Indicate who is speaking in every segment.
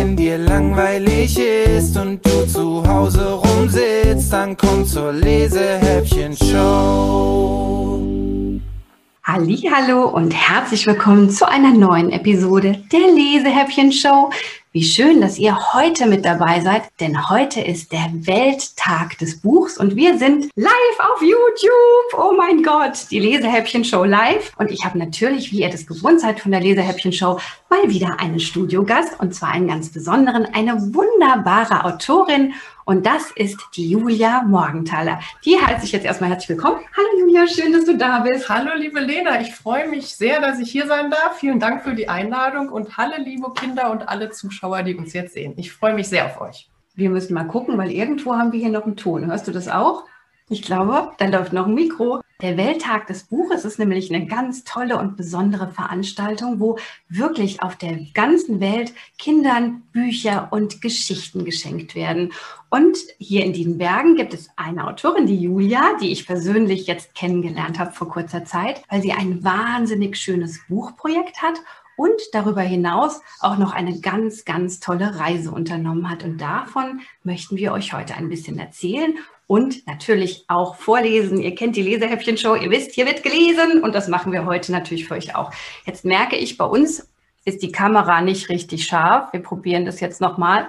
Speaker 1: wenn dir langweilig ist und du zu Hause rumsitzt, dann komm zur Lesehäppchen-Show.
Speaker 2: Hallo und herzlich willkommen zu einer neuen Episode der Lesehäppchen-Show. Wie schön, dass ihr heute mit dabei seid, denn heute ist der Welttag des Buchs und wir sind live auf YouTube. Oh mein Gott, die Lesehäppchen-Show live. Und ich habe natürlich, wie ihr das gewohnt seid von der Lesehäppchen-Show, mal wieder einen Studiogast und zwar einen ganz besonderen, eine wunderbare Autorin und das ist die Julia Morgenthaler. Die heiße ich jetzt erstmal herzlich willkommen. Hallo Julia, schön, dass du da bist.
Speaker 3: Hallo liebe Lena, ich freue mich sehr, dass ich hier sein darf. Vielen Dank für die Einladung und hallo liebe Kinder und alle Zuschauer, die uns jetzt sehen. Ich freue mich sehr auf euch.
Speaker 2: Wir müssen mal gucken, weil irgendwo haben wir hier noch einen Ton. Hörst du das auch? Ich glaube, da läuft noch ein Mikro. Der Welttag des Buches ist nämlich eine ganz tolle und besondere Veranstaltung, wo wirklich auf der ganzen Welt Kindern Bücher und Geschichten geschenkt werden. Und hier in diesen Bergen gibt es eine Autorin, die Julia, die ich persönlich jetzt kennengelernt habe vor kurzer Zeit, weil sie ein wahnsinnig schönes Buchprojekt hat und darüber hinaus auch noch eine ganz, ganz tolle Reise unternommen hat. Und davon möchten wir euch heute ein bisschen erzählen und natürlich auch vorlesen. Ihr kennt die Lesehäppchen-Show, ihr wisst, hier wird gelesen und das machen wir heute natürlich für euch auch. Jetzt merke ich, bei uns ist die Kamera nicht richtig scharf. Wir probieren das jetzt nochmal.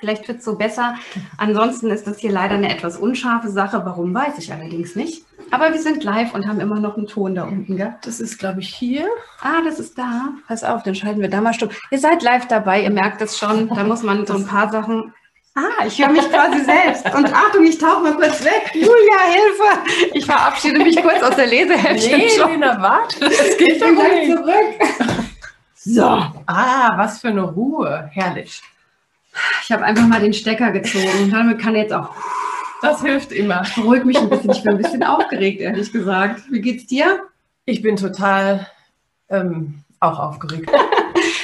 Speaker 2: Vielleicht wird es so besser. Ansonsten ist das hier leider eine etwas unscharfe Sache. Warum, weiß ich allerdings nicht. Aber wir sind live und haben immer noch einen Ton da unten, gell?
Speaker 3: Das ist, glaube ich, hier.
Speaker 2: Ah, das ist da. Pass auf, dann schalten wir da mal stumm. Ihr seid live dabei, ihr merkt es schon. Da muss man so ein paar Sachen Ah, ich höre mich quasi selbst. Und Achtung, ich tauche mal kurz weg. Julia, Hilfe! Ich verabschiede mich kurz aus der Lesehäppchen.
Speaker 3: Nee, Lena, warte. Es geht doch gleich zurück.
Speaker 2: So.
Speaker 3: Ah, was für eine Ruhe. Herrlich.
Speaker 2: Ich habe einfach mal den Stecker gezogen und damit kann jetzt auch.
Speaker 3: Das hilft immer.
Speaker 2: Beruhigt mich ein bisschen. Ich bin ein bisschen aufgeregt, ehrlich gesagt. Wie geht's dir?
Speaker 3: Ich bin total ähm, auch aufgeregt.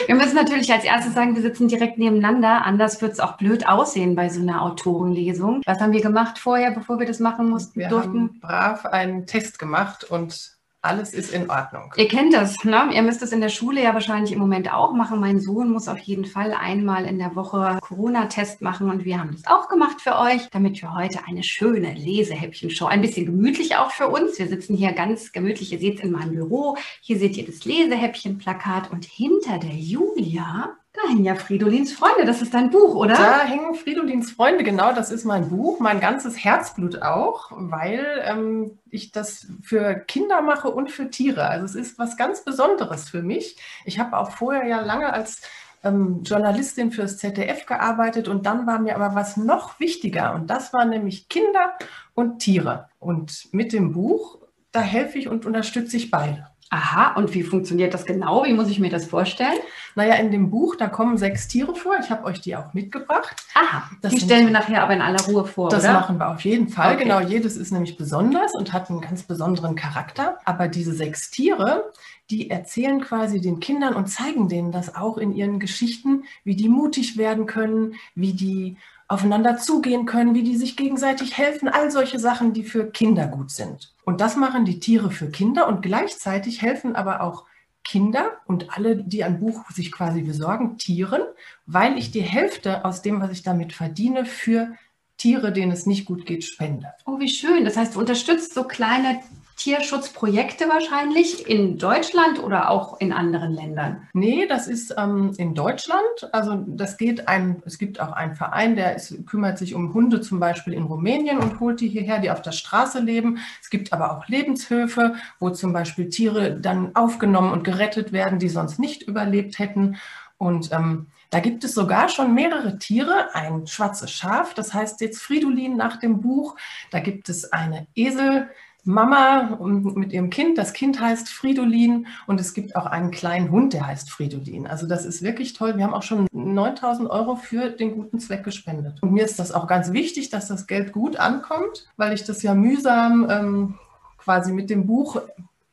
Speaker 2: Wir müssen natürlich als erstes sagen, wir sitzen direkt nebeneinander. Anders wird es auch blöd aussehen bei so einer Autorenlesung. Was haben wir gemacht vorher, bevor wir das machen mussten?
Speaker 3: Wir durften? haben brav einen Test gemacht und alles ist in Ordnung.
Speaker 2: Ihr kennt das, ne? Ihr müsst es in der Schule ja wahrscheinlich im Moment auch machen. Mein Sohn muss auf jeden Fall einmal in der Woche Corona-Test machen und wir haben das auch gemacht für euch, damit wir heute eine schöne Lesehäppchen-Show, ein bisschen gemütlich auch für uns. Wir sitzen hier ganz gemütlich. Ihr seht es in meinem Büro. Hier seht ihr das Lesehäppchen-Plakat und hinter der Julia da hängen ja Fridolins Freunde, das ist dein Buch, oder?
Speaker 3: Da hängen Fridolins Freunde, genau, das ist mein Buch, mein ganzes Herzblut auch, weil ähm, ich das für Kinder mache und für Tiere. Also es ist was ganz Besonderes für mich. Ich habe auch vorher ja lange als ähm, Journalistin fürs ZDF gearbeitet und dann war mir aber was noch wichtiger und das waren nämlich Kinder und Tiere. Und mit dem Buch, da helfe ich und unterstütze ich beide.
Speaker 2: Aha, und wie funktioniert das genau? Wie muss ich mir das vorstellen?
Speaker 3: Naja, in dem Buch, da kommen sechs Tiere vor. Ich habe euch die auch mitgebracht.
Speaker 2: Aha, das die stellen wir nachher aber in aller Ruhe vor,
Speaker 3: Das
Speaker 2: oder?
Speaker 3: machen wir auf jeden Fall. Okay. Genau, jedes ist nämlich besonders und hat einen ganz besonderen Charakter. Aber diese sechs Tiere, die erzählen quasi den Kindern und zeigen denen das auch in ihren Geschichten, wie die mutig werden können, wie die aufeinander zugehen können, wie die sich gegenseitig helfen, all solche Sachen, die für Kinder gut sind. Und das machen die Tiere für Kinder und gleichzeitig helfen aber auch Kinder und alle, die ein Buch sich quasi besorgen, Tieren, weil ich die Hälfte aus dem, was ich damit verdiene, für Tiere, denen es nicht gut geht, spende.
Speaker 2: Oh, wie schön. Das heißt, du unterstützt so kleine Tierschutzprojekte wahrscheinlich in Deutschland oder auch in anderen Ländern?
Speaker 3: Nee, das ist ähm, in Deutschland. Also das geht ein, es gibt auch einen Verein, der ist, kümmert sich um Hunde zum Beispiel in Rumänien und holt die hierher, die auf der Straße leben. Es gibt aber auch Lebenshöfe, wo zum Beispiel Tiere dann aufgenommen und gerettet werden, die sonst nicht überlebt hätten. Und ähm, da gibt es sogar schon mehrere Tiere, ein schwarzes Schaf, das heißt jetzt Fridolin nach dem Buch. Da gibt es eine Esel, Mama mit ihrem Kind. Das Kind heißt Fridolin und es gibt auch einen kleinen Hund, der heißt Fridolin. Also das ist wirklich toll. Wir haben auch schon 9000 Euro für den guten Zweck gespendet. Und mir ist das auch ganz wichtig, dass das Geld gut ankommt, weil ich das ja mühsam ähm, quasi mit dem Buch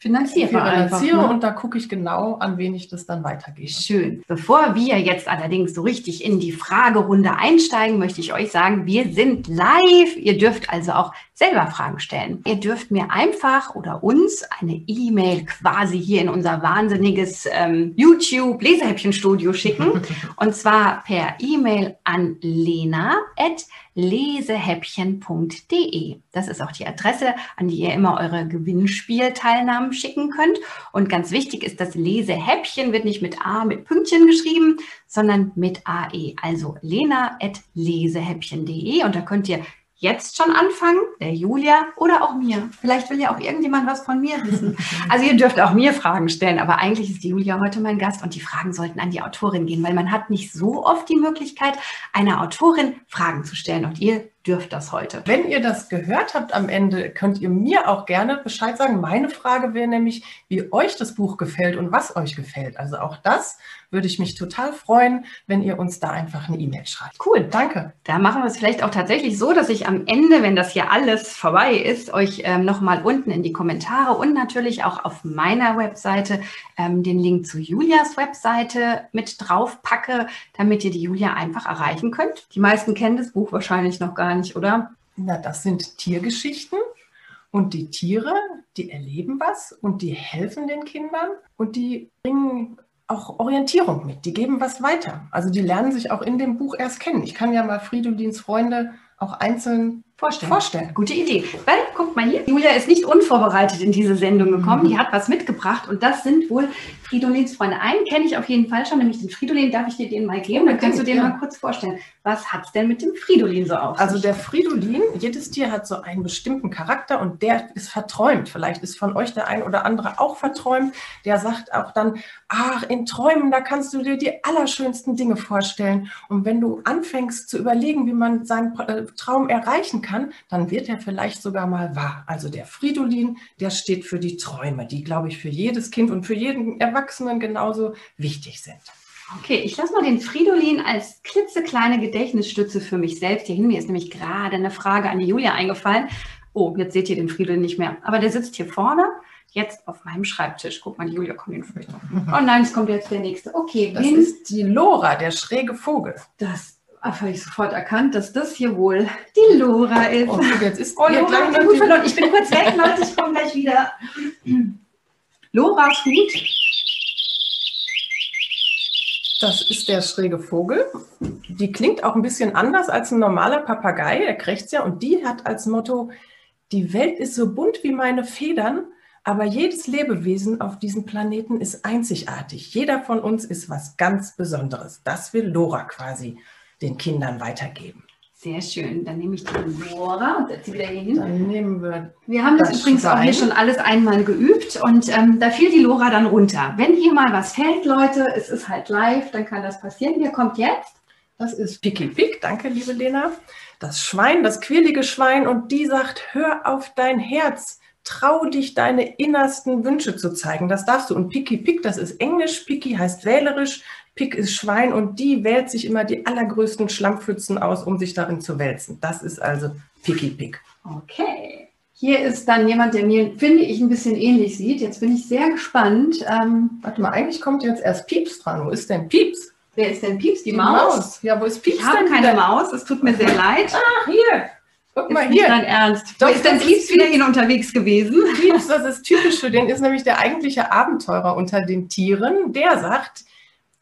Speaker 2: finanziere. einfach,
Speaker 3: finanziere
Speaker 2: ne?
Speaker 3: und da gucke ich genau, an wen ich das dann weitergebe.
Speaker 2: Schön. Bevor wir jetzt allerdings so richtig in die Fragerunde einsteigen, möchte ich euch sagen, wir sind live. Ihr dürft also auch selber Fragen stellen. Ihr dürft mir einfach oder uns eine E-Mail quasi hier in unser wahnsinniges ähm, YouTube Lesehäppchenstudio schicken. und zwar per E-Mail an lena lesehäppchen.de. Das ist auch die Adresse, an die ihr immer eure Gewinnspielteilnahmen schicken könnt. Und ganz wichtig ist, das Lesehäppchen wird nicht mit A mit Pünktchen geschrieben, sondern mit AE. Also lena.lesehäppchen.de. Und da könnt ihr jetzt schon anfangen, der Julia oder auch mir. Vielleicht will ja auch irgendjemand was von mir wissen. Also ihr dürft auch mir Fragen stellen, aber eigentlich ist die Julia heute mein Gast und die Fragen sollten an die Autorin gehen, weil man hat nicht so oft die Möglichkeit, einer Autorin Fragen zu stellen und ihr dürft das heute.
Speaker 3: Wenn ihr das gehört habt am Ende, könnt ihr mir auch gerne Bescheid sagen. Meine Frage wäre nämlich, wie euch das Buch gefällt und was euch gefällt. Also auch das würde ich mich total freuen, wenn ihr uns da einfach eine E-Mail schreibt.
Speaker 2: Cool.
Speaker 3: Danke.
Speaker 2: Da machen wir es vielleicht auch tatsächlich so, dass ich am Ende, wenn das hier alles vorbei ist, euch ähm, nochmal unten in die Kommentare und natürlich auch auf meiner Webseite ähm, den Link zu Julias Webseite mit drauf packe, damit ihr die Julia einfach erreichen könnt. Die meisten kennen das Buch wahrscheinlich noch gar nicht, oder?
Speaker 3: Na, das sind Tiergeschichten. Und die Tiere, die erleben was und die helfen den Kindern und die bringen auch Orientierung mit. Die geben was weiter. Also die lernen sich auch in dem Buch erst kennen. Ich kann ja mal Fridolins Freunde auch einzeln
Speaker 2: Vorstellen.
Speaker 3: vorstellen.
Speaker 2: Gute Idee. Weil, guckt mal hier, Julia ist nicht unvorbereitet in diese Sendung gekommen.
Speaker 3: Mhm.
Speaker 2: Die hat was mitgebracht und das sind wohl Fridolins Freunde. Einen kenne ich auf jeden Fall schon, nämlich den Fridolin. Darf ich dir den mal geben? Dann kannst du den
Speaker 3: Ja.
Speaker 2: mal kurz vorstellen. Was hat es denn mit dem Fridolin so auf
Speaker 3: Also
Speaker 2: sich?
Speaker 3: der Fridolin, jedes Tier hat so einen bestimmten Charakter und der ist verträumt. Vielleicht ist von euch der ein oder andere auch verträumt. Der sagt auch dann, ach, in Träumen, da kannst du dir die allerschönsten Dinge vorstellen. Und wenn du anfängst zu überlegen, wie man seinen äh, Traum erreichen kann, dann wird er vielleicht sogar mal wahr. Also der Fridolin, der steht für die Träume, die, glaube ich, für jedes Kind und für jeden Erwachsenen genauso wichtig sind.
Speaker 2: Okay, ich lasse mal den Fridolin als klitzekleine Gedächtnisstütze für mich selbst hier hin. Mir ist nämlich gerade eine Frage an die Julia eingefallen. Oh, jetzt seht ihr den Fridolin nicht mehr. Aber der sitzt hier vorne, jetzt auf meinem Schreibtisch. Guck mal, die Julia kommt den vielleicht noch. Oh nein, es kommt jetzt der nächste. Okay,
Speaker 3: Das
Speaker 2: wen
Speaker 3: ist die Lora, der schräge Vogel.
Speaker 2: das habe ich sofort erkannt, dass das hier wohl die Lora ist.
Speaker 3: Und jetzt ist
Speaker 2: Oh, Lora,
Speaker 3: gleich noch
Speaker 2: den Hut verloren. Ich bin kurz weg, Leute, ich komme gleich wieder. Loras Hut.
Speaker 3: Das ist der schräge Vogel. Die klingt auch ein bisschen anders als ein normaler Papagei. Er krächzt ja und die hat als Motto: Die Welt ist so bunt wie meine Federn, aber jedes Lebewesen auf diesem Planeten ist einzigartig. Jeder von uns ist was ganz Besonderes. Das will Lora quasi den Kindern weitergeben.
Speaker 2: Sehr schön. Dann nehme ich die Lora und setze sie wieder hier hin.
Speaker 3: Dann nehmen wir
Speaker 2: Wir haben das,
Speaker 3: Das
Speaker 2: übrigens auch hier schon alles einmal geübt und ähm, da fiel die Lora dann runter. Wenn hier mal was fällt, Leute, es ist halt live, dann kann das passieren. Hier kommt jetzt.
Speaker 3: Das ist Picky Pick, danke liebe Lena. Das Schwein, das quirlige Schwein und die sagt, hör auf dein Herz, trau dich deine innersten Wünsche zu zeigen. Das darfst du. Und Picky Pick, das ist Englisch, Picky heißt wählerisch, Pick ist Schwein und die wählt sich immer die allergrößten Schlammpfützen aus, um sich darin zu wälzen. Das ist also Picky Pick.
Speaker 2: Okay. Hier ist dann jemand, der mir, finde ich, ein bisschen ähnlich sieht. Jetzt bin ich sehr gespannt. Ähm,
Speaker 3: Warte mal, eigentlich kommt jetzt erst Pieps dran. Wo ist denn Pieps?
Speaker 2: wer ist denn Pieps? Die, Maus?
Speaker 3: Ja, wo ist Pieps
Speaker 2: Ich habe
Speaker 3: denn
Speaker 2: keine
Speaker 3: wieder?
Speaker 2: Maus, es tut mir sehr leid.
Speaker 3: Ach, hier. Guck mal hier.
Speaker 2: dein Ernst.
Speaker 3: Doch,
Speaker 2: ist denn Pieps wieder hin unterwegs gewesen?
Speaker 3: Pieps, das ist typisch für den, ist nämlich der eigentliche Abenteurer unter den Tieren. Der sagt,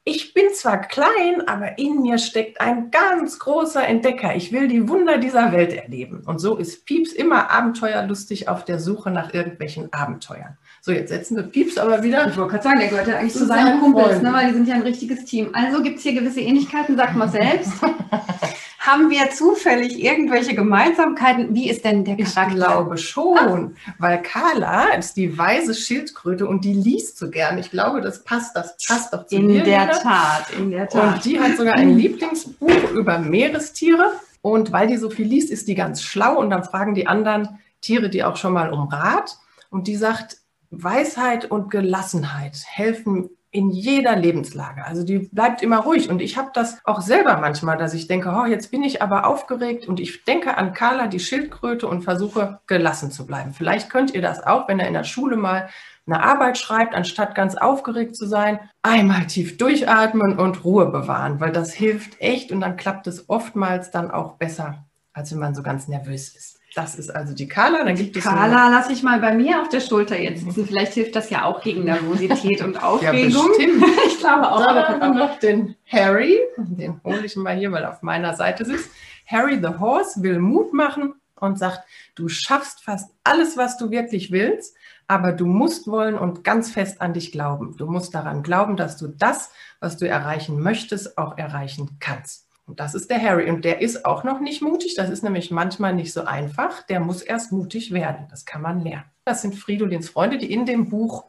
Speaker 3: ich bin zwar klein, aber in mir steckt ein ganz großer Entdecker. Ich will die Wunder dieser Welt erleben. Und so ist Pieps immer abenteuerlustig auf der Suche nach irgendwelchen Abenteuern. So, jetzt setzen wir Pieps aber wieder.
Speaker 2: Ich wollte gerade sagen, der gehört ja eigentlich zu seinen Kumpels, ne, weil die sind ja ein richtiges Team. Also gibt es hier gewisse Ähnlichkeiten, sagt mal selbst. Haben wir zufällig irgendwelche Gemeinsamkeiten? Wie ist denn der
Speaker 3: Ich
Speaker 2: Charakter?
Speaker 3: glaube schon, weil Carla ist die weise Schildkröte und die liest so gern. Ich glaube, das passt, das passt doch zu
Speaker 2: In
Speaker 3: dir,
Speaker 2: der. Tat, in der Tat.
Speaker 3: Und die hat sogar ein Lieblingsbuch über Meerestiere. Und weil die so viel liest, ist die ganz schlau. Und dann fragen die anderen Tiere die auch schon mal um Rat. Und die sagt, Weisheit und Gelassenheit helfen in jeder Lebenslage. Also die bleibt immer ruhig. Und ich habe das auch selber manchmal, dass ich denke, oh, jetzt bin ich aber aufgeregt und ich denke an Carla, die Schildkröte, und versuche gelassen zu bleiben. Vielleicht könnt ihr das auch, wenn ihr in der Schule mal eine Arbeit schreibt, anstatt ganz aufgeregt zu sein, einmal tief durchatmen und Ruhe bewahren, weil das hilft echt und dann klappt es oftmals dann auch besser, als wenn man so ganz nervös ist. Das ist also die Carla. Dann gibt
Speaker 2: es Carla, lass ich mal bei mir auf der Schulter jetzt sitzen. Vielleicht hilft das ja auch gegen Nervosität und Aufregung.
Speaker 3: Ja, ich glaube auch. Dann haben wir noch den Harry. Den hole ich mal hier, weil er auf meiner Seite sitzt. Harry the Horse will Mut machen und sagt, du schaffst fast alles, was du wirklich willst, aber du musst wollen und ganz fest an dich glauben. Du musst daran glauben, dass du das, was du erreichen möchtest, auch erreichen kannst. Und das ist der Harry. Und der ist auch noch nicht mutig. Das ist nämlich manchmal nicht so einfach. Der muss erst mutig werden. Das kann man lernen. Das sind Fridolins Freunde, die in dem Buch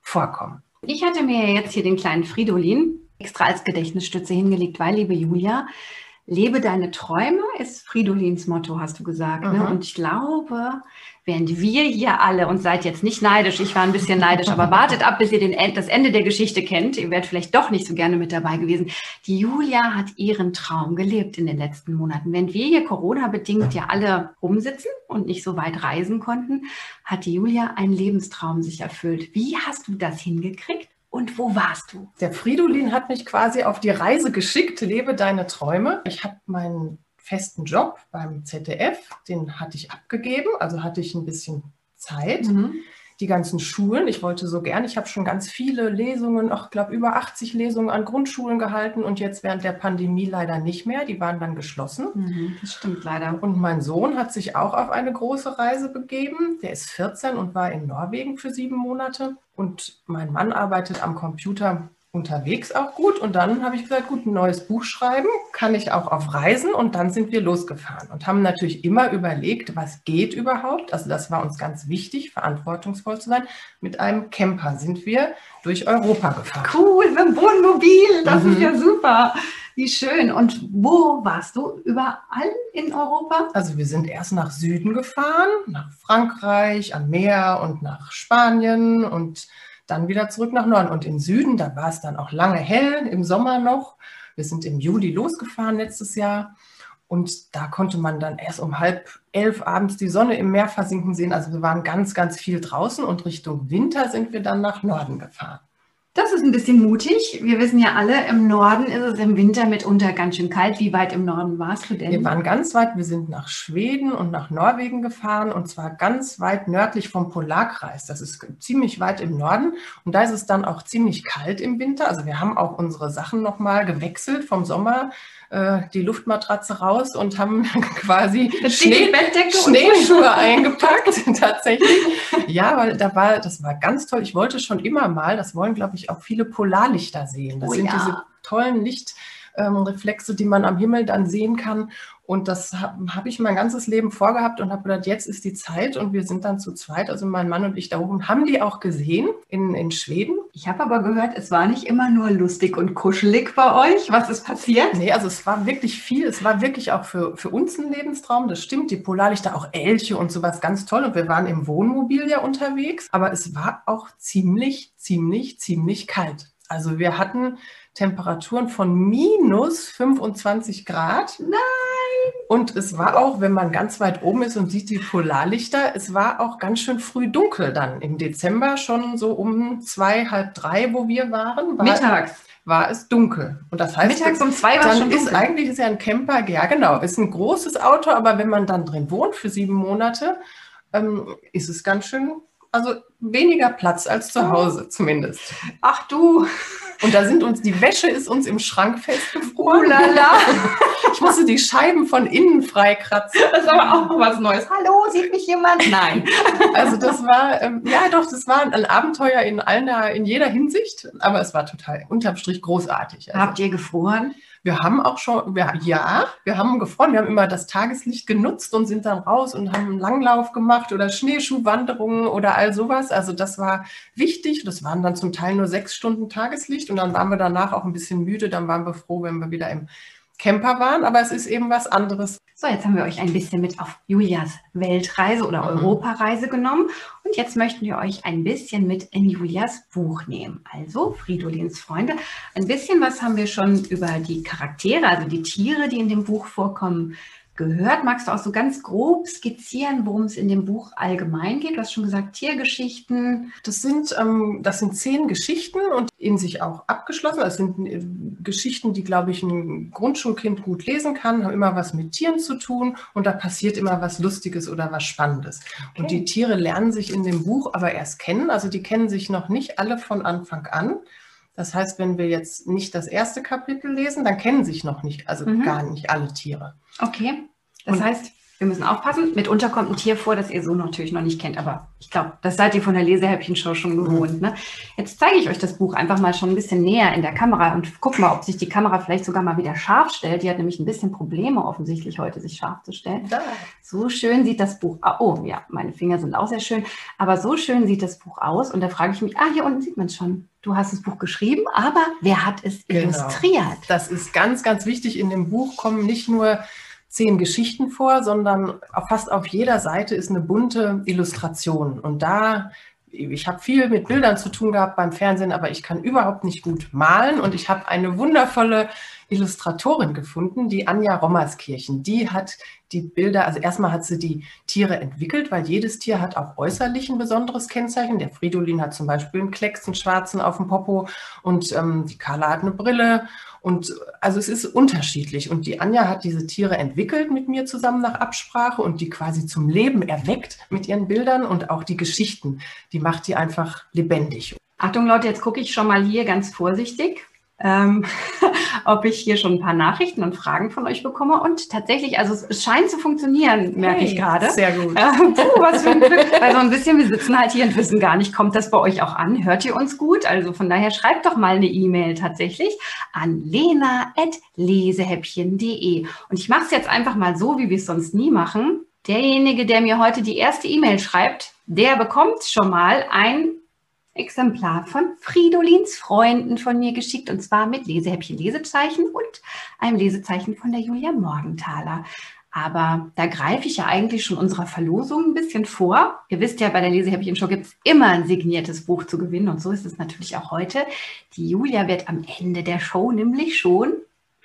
Speaker 3: vorkommen.
Speaker 2: Ich hatte mir jetzt hier den kleinen Fridolin extra als Gedächtnisstütze hingelegt, weil, liebe Julia, Lebe deine Träume ist Fridolins Motto, hast du gesagt. Ne? Mhm. Und ich glaube, während wir hier alle, und seid jetzt nicht neidisch, ich war ein bisschen neidisch, aber wartet ab, bis ihr den, das Ende der Geschichte kennt. Ihr werdet vielleicht doch nicht so gerne mit dabei gewesen. Die Julia hat ihren Traum gelebt in den letzten Monaten. Während wir hier Corona-bedingt ja alle rumsitzen und nicht so weit reisen konnten, hat die Julia einen Lebenstraum sich erfüllt. Wie hast du das hingekriegt? Und wo warst du?
Speaker 3: Der Fridolin hat mich quasi auf die Reise geschickt, lebe deine Träume. Ich habe meinen festen Job beim ZDF, den hatte ich abgegeben, also hatte ich ein bisschen Zeit. Mhm die ganzen Schulen. Ich wollte so gern, ich habe schon ganz viele Lesungen, ich glaube über 80 Lesungen an Grundschulen gehalten und jetzt während der Pandemie leider nicht mehr. Die waren dann geschlossen.
Speaker 2: Mhm, das stimmt leider.
Speaker 3: Und mein Sohn hat sich auch auf eine große Reise begeben. Der ist 14 und war in Norwegen für sieben Monate. Und mein Mann arbeitet am Computer unterwegs auch gut. Und dann habe ich gesagt, gut, ein neues Buch schreiben, kann ich auch auf Reisen. Und dann sind wir losgefahren und haben natürlich immer überlegt, was geht überhaupt. Also das war uns ganz wichtig, verantwortungsvoll zu sein. Mit einem Camper sind wir durch Europa gefahren.
Speaker 2: Cool, mit dem Wohnmobil, das mhm. ist ja super. Wie schön. Und wo warst du? Überall in Europa?
Speaker 3: Also wir sind erst nach Süden gefahren, nach Frankreich, am Meer und nach Spanien und dann wieder zurück nach Norden. Und im Süden, da war es dann auch lange hell, im Sommer noch. Wir sind im Juli losgefahren letztes Jahr. Und da konnte man dann erst um halb elf abends die Sonne im Meer versinken sehen. Also wir waren ganz, ganz viel draußen und Richtung Winter sind wir dann nach Norden gefahren.
Speaker 2: Das ist ein bisschen mutig. Wir wissen ja alle, im Norden ist es im Winter mitunter ganz schön kalt. Wie weit im Norden warst du denn?
Speaker 3: Wir waren ganz weit. Wir sind nach Schweden und nach Norwegen gefahren und zwar ganz weit nördlich vom Polarkreis. Das ist ziemlich weit im Norden und da ist es dann auch ziemlich kalt im Winter. Also wir haben auch unsere Sachen nochmal gewechselt vom Sommer äh, die Luftmatratze raus und haben quasi Schnee, Schneeschuhe eingepackt, tatsächlich. Ja, weil da war, das war ganz toll. Ich wollte schon immer mal, das wollen, glaube ich, auch viele Polarlichter sehen. Das oh, sind ja. diese tollen Lichtreflexe, ähm, die man am Himmel dann sehen kann. Und das habe hab ich mein ganzes Leben vorgehabt und habe gedacht, jetzt ist die Zeit und wir sind dann zu zweit, also mein Mann und ich da oben, haben die auch gesehen in, in Schweden.
Speaker 2: Ich habe aber gehört, es war nicht immer nur lustig und kuschelig bei euch. Was ist passiert?
Speaker 3: Nee, also es war wirklich viel. Es war wirklich auch für, für uns ein Lebenstraum, das stimmt. Die Polarlichter, auch Elche und sowas, ganz toll. Und wir waren im Wohnmobil ja unterwegs, aber es war auch ziemlich, ziemlich, ziemlich kalt. Also wir hatten Temperaturen von minus 25 Grad.
Speaker 2: Nein!
Speaker 3: Und es war auch, wenn man ganz weit oben ist und sieht die Polarlichter, es war auch ganz schön früh dunkel dann. Im Dezember schon so um zwei, halb drei, wo wir waren.
Speaker 2: War, Mittags.
Speaker 3: War es dunkel.
Speaker 2: Und das heißt,
Speaker 3: Mittags um zwei war dann ist eigentlich ist ja ein Camper, ja genau, ist ein großes Auto, aber wenn man dann drin wohnt für sieben Monate, ähm, ist es ganz schön, also weniger Platz als zu Hause zumindest.
Speaker 2: Ach du.
Speaker 3: Und da sind uns, die Wäsche ist uns im Schrank festgefroren. Oh
Speaker 2: lala.
Speaker 3: Ich musste die Scheiben von innen freikratzen.
Speaker 2: Das ist aber auch was Neues. Hallo, sieht mich jemand?
Speaker 3: Nein. Also das war, ähm, ja doch, das war ein Abenteuer in, allen, in jeder Hinsicht, aber es war total unterm Strich großartig.
Speaker 2: Also, Habt ihr gefroren?
Speaker 3: Wir haben auch schon, wir, ja, wir haben gefroren. Wir haben immer das Tageslicht genutzt und sind dann raus und haben einen Langlauf gemacht oder Schneeschuhwanderungen oder all sowas. Also das war wichtig. Das waren dann zum Teil nur sechs Stunden Tageslicht und dann waren wir danach auch ein bisschen müde. Dann waren wir froh, wenn wir wieder im Campervan, aber es ist eben was anderes.
Speaker 2: So, jetzt haben wir euch ein bisschen mit auf Julias Weltreise oder mhm. Europareise genommen und jetzt möchten wir euch ein bisschen mit in Julias Buch nehmen. Also Fridolins Freunde. Ein bisschen was haben wir schon über die Charaktere, also die Tiere, die in dem Buch vorkommen, gehört. Magst du auch so ganz grob skizzieren, worum es in dem Buch allgemein geht? Du hast schon gesagt, Tiergeschichten.
Speaker 3: Das sind, ähm, das sind zehn Geschichten und in sich auch abgeschlossen. Das sind äh, Geschichten, die, glaube ich, ein Grundschulkind gut lesen kann, haben immer was mit Tieren zu tun und da passiert immer was Lustiges oder was Spannendes. Okay. Und die Tiere lernen sich in dem Buch aber erst kennen. Also die kennen sich noch nicht alle von Anfang an. Das heißt, wenn wir jetzt nicht das erste Kapitel lesen, dann kennen sich noch nicht, also mhm. gar nicht alle Tiere.
Speaker 2: Okay. Das Und heißt, wir müssen aufpassen. Mitunter kommt ein Tier vor, das ihr so natürlich noch nicht kennt. Aber ich glaube, das seid ihr von der Lesehäppchen-Show schon gewohnt. Ne? Jetzt zeige ich euch das Buch einfach mal schon ein bisschen näher in der Kamera und guck mal, ob sich die Kamera vielleicht sogar mal wieder scharf stellt. Die hat nämlich ein bisschen Probleme offensichtlich heute, sich scharf zu stellen. Da. So schön sieht das Buch aus. Oh ja, meine Finger sind auch sehr schön. Aber so schön sieht das Buch aus. Und da frage ich mich, ah, hier unten sieht man es schon. Du hast das Buch geschrieben, aber wer hat es genau. illustriert?
Speaker 3: Das ist ganz, ganz wichtig. In dem Buch kommen nicht nur zehn Geschichten vor, sondern fast auf jeder Seite ist eine bunte Illustration. Und da, ich habe viel mit Bildern zu tun gehabt beim Fernsehen, aber ich kann überhaupt nicht gut malen. Und ich habe eine wundervolle Illustratorin gefunden, die Anja Rommerskirchen. Die hat die Bilder, also erstmal hat sie die Tiere entwickelt, weil jedes Tier hat auch äußerlich ein besonderes Kennzeichen. Der Fridolin hat zum Beispiel einen Klecks, einen schwarzen auf dem Popo und ähm, die Carla hat eine Brille und also es ist unterschiedlich. Und die Anja hat diese Tiere entwickelt mit mir zusammen nach Absprache und die quasi zum Leben erweckt mit ihren Bildern und auch die Geschichten. Die macht die einfach lebendig.
Speaker 2: Achtung Leute, jetzt gucke ich schon mal hier ganz vorsichtig ähm, ob ich hier schon ein paar Nachrichten und Fragen von euch bekomme. Und tatsächlich, also es scheint zu funktionieren, merke hey, ich gerade.
Speaker 3: Sehr gut.
Speaker 2: Äh, puh, was für ein Glück. Weil so ein bisschen, wir sitzen halt hier und wissen gar nicht, kommt das bei euch auch an? Hört ihr uns gut? Also von daher schreibt doch mal eine E-Mail tatsächlich an lena.lesehäppchen.de. Und ich mache es jetzt einfach mal so, wie wir es sonst nie machen. Derjenige, der mir heute die erste E-Mail schreibt, der bekommt schon mal ein Exemplar von Fridolins Freunden von mir geschickt und zwar mit Lesehäppchen Lesezeichen und einem Lesezeichen von der Julia Morgenthaler. Aber da greife ich ja eigentlich schon unserer Verlosung ein bisschen vor. Ihr wisst ja, bei der Lesehäppchen-Show gibt es immer ein signiertes Buch zu gewinnen und so ist es natürlich auch heute. Die Julia wird am Ende der Show nämlich schon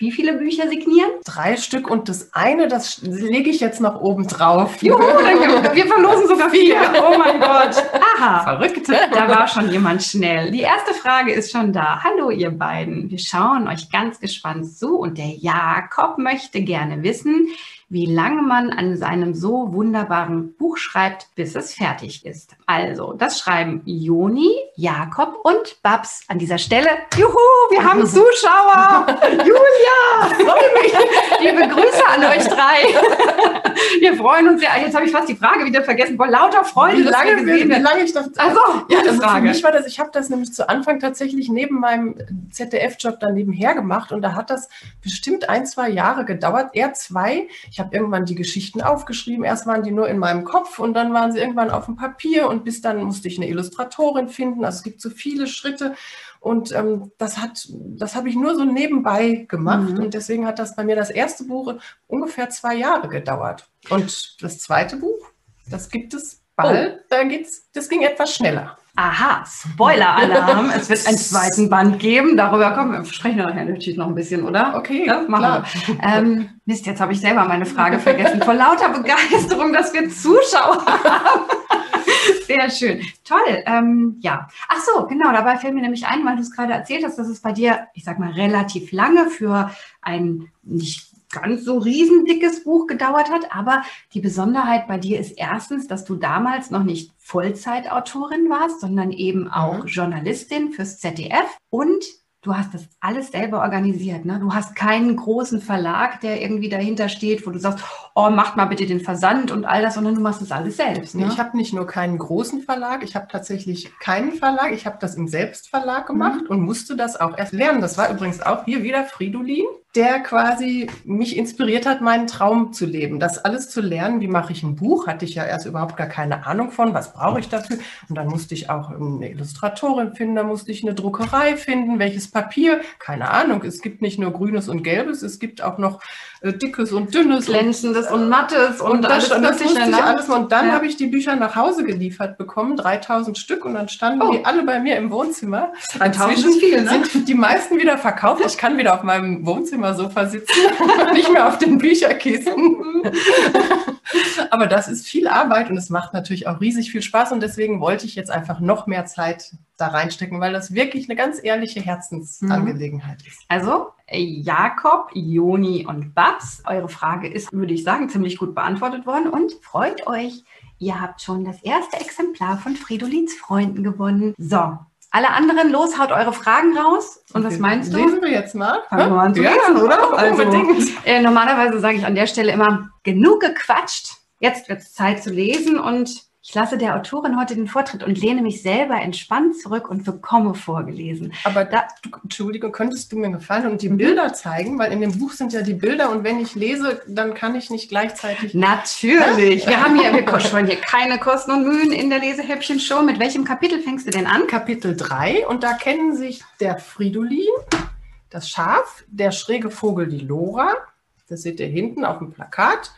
Speaker 2: wie viele Bücher signieren?
Speaker 3: Drei Stück und das eine, das lege ich jetzt noch oben drauf.
Speaker 2: Juhu, wir verlosen sogar vier. Oh mein Gott.
Speaker 3: Aha. Verrückt.
Speaker 2: Da war schon jemand schnell. Die erste Frage ist schon da. Hallo ihr beiden. Wir schauen euch ganz gespannt zu und der Jakob möchte gerne wissen, wie lange man an seinem so wunderbaren Buch schreibt, bis es fertig ist. Also, das schreiben Joni, Jakob und Babs an dieser Stelle. Juhu, wir haben Zuschauer! Julia! Freue mich! Liebe Grüße an euch drei. wir freuen uns sehr. Jetzt habe ich fast die Frage wieder vergessen. Boah, lauter Freude,
Speaker 3: wie lange, wir wie lange ich das.
Speaker 2: Also,
Speaker 3: ja, also Frage. Für mich war das, ich habe das nämlich zu Anfang tatsächlich neben meinem ZDF-Job dann nebenher gemacht und da hat das bestimmt ein, zwei Jahre gedauert, eher zwei. Ich habe irgendwann die Geschichten aufgeschrieben. Erst waren die nur in meinem Kopf und dann waren sie irgendwann auf dem Papier und bis dann musste ich eine Illustratorin finden. Also es gibt so viele Schritte und ähm, das hat, das habe ich nur so nebenbei gemacht mhm. und deswegen hat das bei mir das erste Buch ungefähr zwei Jahre gedauert. Und das zweite Buch, das gibt es bald. Oh. Da geht's, das ging etwas schneller.
Speaker 2: Aha, Spoiler-Alarm. es wird einen zweiten Band geben. Darüber kommen wir, sprechen wir nachher natürlich noch ein bisschen, oder?
Speaker 3: Okay, ja, machen
Speaker 2: wir. Ähm, Mist, jetzt habe ich selber meine Frage vergessen. Vor lauter Begeisterung, dass wir Zuschauer haben. Sehr schön. Toll. Ähm, ja. Ach so, genau. Dabei fällt mir nämlich ein, weil du es gerade erzählt hast, dass es bei dir, ich sag mal, relativ lange für ein nicht ganz so riesendickes Buch gedauert hat. Aber die Besonderheit bei dir ist erstens, dass du damals noch nicht Vollzeitautorin warst, sondern eben auch mhm. Journalistin fürs ZDF und du hast das alles selber organisiert. Ne? Du hast keinen großen Verlag, der irgendwie dahinter steht, wo du sagst, oh, macht mal bitte den Versand und all das, sondern du machst das alles selbst.
Speaker 3: Ne? Ich habe nicht nur keinen großen Verlag, ich habe tatsächlich keinen Verlag. Ich habe das im Selbstverlag gemacht mhm. und musste das auch erst lernen. Das war übrigens auch hier wieder Fridolin. Der quasi mich inspiriert hat, meinen Traum zu leben. Das alles zu lernen, wie mache ich ein Buch, hatte ich ja erst überhaupt gar keine Ahnung von, was brauche ich dafür. Und dann musste ich auch eine Illustratorin finden, da musste ich eine Druckerei finden, welches Papier, keine Ahnung. Es gibt nicht nur grünes und gelbes, es gibt auch noch dickes und dünnes.
Speaker 2: Glänzendes und, und mattes und, und
Speaker 3: das, alles, das musste ich alles. Und dann ja. habe ich die Bücher nach Hause geliefert bekommen, 3000 Stück, und dann standen oh. die alle bei mir im Wohnzimmer.
Speaker 2: 3000 ist viel,
Speaker 3: ne? sind die meisten wieder verkauft. Ich kann wieder auf meinem Wohnzimmersofa sitzen, nicht mehr auf den Bücherkisten. Aber das ist viel Arbeit und es macht natürlich auch riesig viel Spaß und deswegen wollte ich jetzt einfach noch mehr Zeit da reinstecken, weil das wirklich eine ganz ehrliche Herzensangelegenheit ist.
Speaker 2: Also Jakob, Joni und Babs, eure Frage ist, würde ich sagen, ziemlich gut beantwortet worden und freut euch, ihr habt schon das erste Exemplar von Fridolins Freunden gewonnen. So, alle anderen, los, haut eure Fragen raus. Und was meinst du?
Speaker 3: Lesen wir jetzt mal.
Speaker 2: Fangen wir an zu ja, lesen, oder? Also, äh, normalerweise sage ich an der Stelle immer, genug gequatscht. Jetzt wird es Zeit zu lesen und ich lasse der Autorin heute den Vortritt und lehne mich selber entspannt zurück und bekomme vorgelesen.
Speaker 3: Aber da, du, Entschuldige, könntest du mir gefallen und die mhm. Bilder zeigen? Weil in dem Buch sind ja die Bilder und wenn ich lese, dann kann ich nicht gleichzeitig.
Speaker 2: Natürlich. Wir haben hier, wir scheuen hier keine Kosten und Mühen in der Lesehäppchen-Show. Mit welchem Kapitel fängst du denn an?
Speaker 3: Kapitel 3 und da kennen sich der Fridolin, das Schaf, der schräge Vogel, die Lora. Das seht ihr hinten auf dem Plakat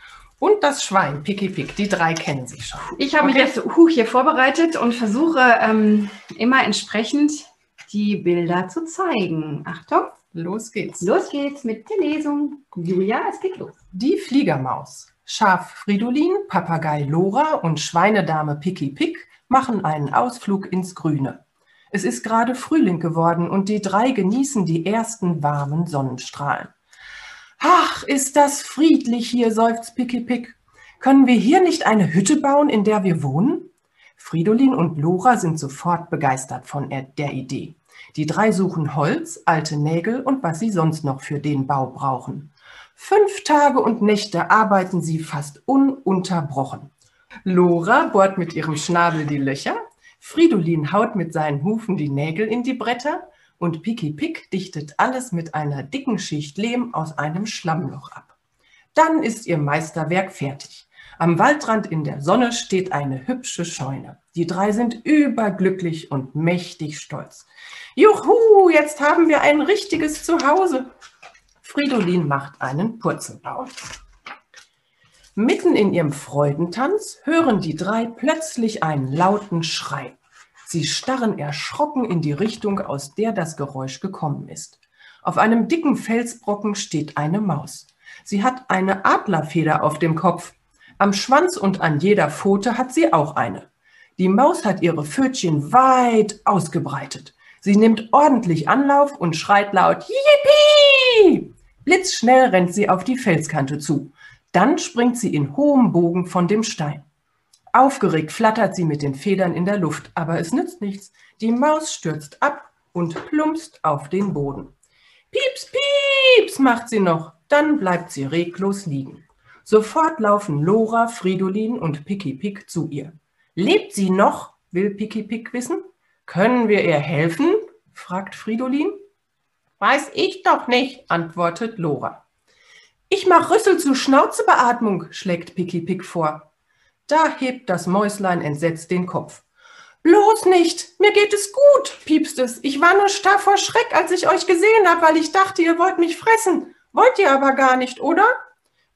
Speaker 3: und das Schwein, Picky Pick, die drei kennen sich schon.
Speaker 2: Ich habe okay. mich jetzt Huch hier vorbereitet und versuche ähm, immer entsprechend die Bilder zu zeigen. Achtung.
Speaker 3: Los geht's.
Speaker 2: Los geht's mit der Lesung. Julia, es geht los.
Speaker 3: Die Fliegermaus, Schaf Fridolin, Papagei Lora und Schweinedame Picky Pick machen einen Ausflug ins Grüne. Es ist gerade Frühling geworden und die drei genießen die ersten warmen Sonnenstrahlen. Ach, ist das friedlich hier, seufzt Picky Pick. Können wir hier nicht eine Hütte bauen, in der wir wohnen? Fridolin und Lora sind sofort begeistert von der Idee. Die drei suchen Holz, alte Nägel und was sie sonst noch für den Bau brauchen. Fünf Tage und Nächte arbeiten sie fast ununterbrochen. Lora bohrt mit ihrem Schnabel die Löcher, Fridolin haut mit seinen Hufen die Nägel in die Bretter und Piki Pick dichtet alles mit einer dicken Schicht Lehm aus einem Schlammloch ab. Dann ist ihr Meisterwerk fertig. Am Waldrand in der Sonne steht eine hübsche Scheune. Die drei sind überglücklich und mächtig stolz. Juhu, jetzt haben wir ein richtiges Zuhause. Fridolin macht einen Purzelbaum. Mitten in ihrem Freudentanz hören die drei plötzlich einen lauten Schrei. Sie starren erschrocken in die Richtung, aus der das Geräusch gekommen ist. Auf einem dicken Felsbrocken steht eine Maus. Sie hat eine Adlerfeder auf dem Kopf. Am Schwanz und an jeder Pfote hat sie auch eine. Die Maus hat ihre Pfötchen weit ausgebreitet. Sie nimmt ordentlich Anlauf und schreit laut Yippie! Blitzschnell rennt sie auf die Felskante zu. Dann springt sie in hohem Bogen von dem Stein. Aufgeregt flattert sie mit den Federn in der Luft, aber es nützt nichts. Die Maus stürzt ab und plumpst auf den Boden. Pieps, pieps, macht sie noch, dann bleibt sie reglos liegen. Sofort laufen Lora, Fridolin und Picky Pick zu ihr. Lebt sie noch? will Picky Pick wissen. Können wir ihr helfen? fragt Fridolin. Weiß ich doch nicht, antwortet Lora. Ich mach Rüssel zur Schnauzebeatmung, schlägt Picky Pick vor. Da hebt das Mäuslein entsetzt den Kopf. Bloß nicht, mir geht es gut, piepst es. Ich war nur starr vor Schreck, als ich euch gesehen habe, weil ich dachte, ihr wollt mich fressen. Wollt ihr aber gar nicht, oder?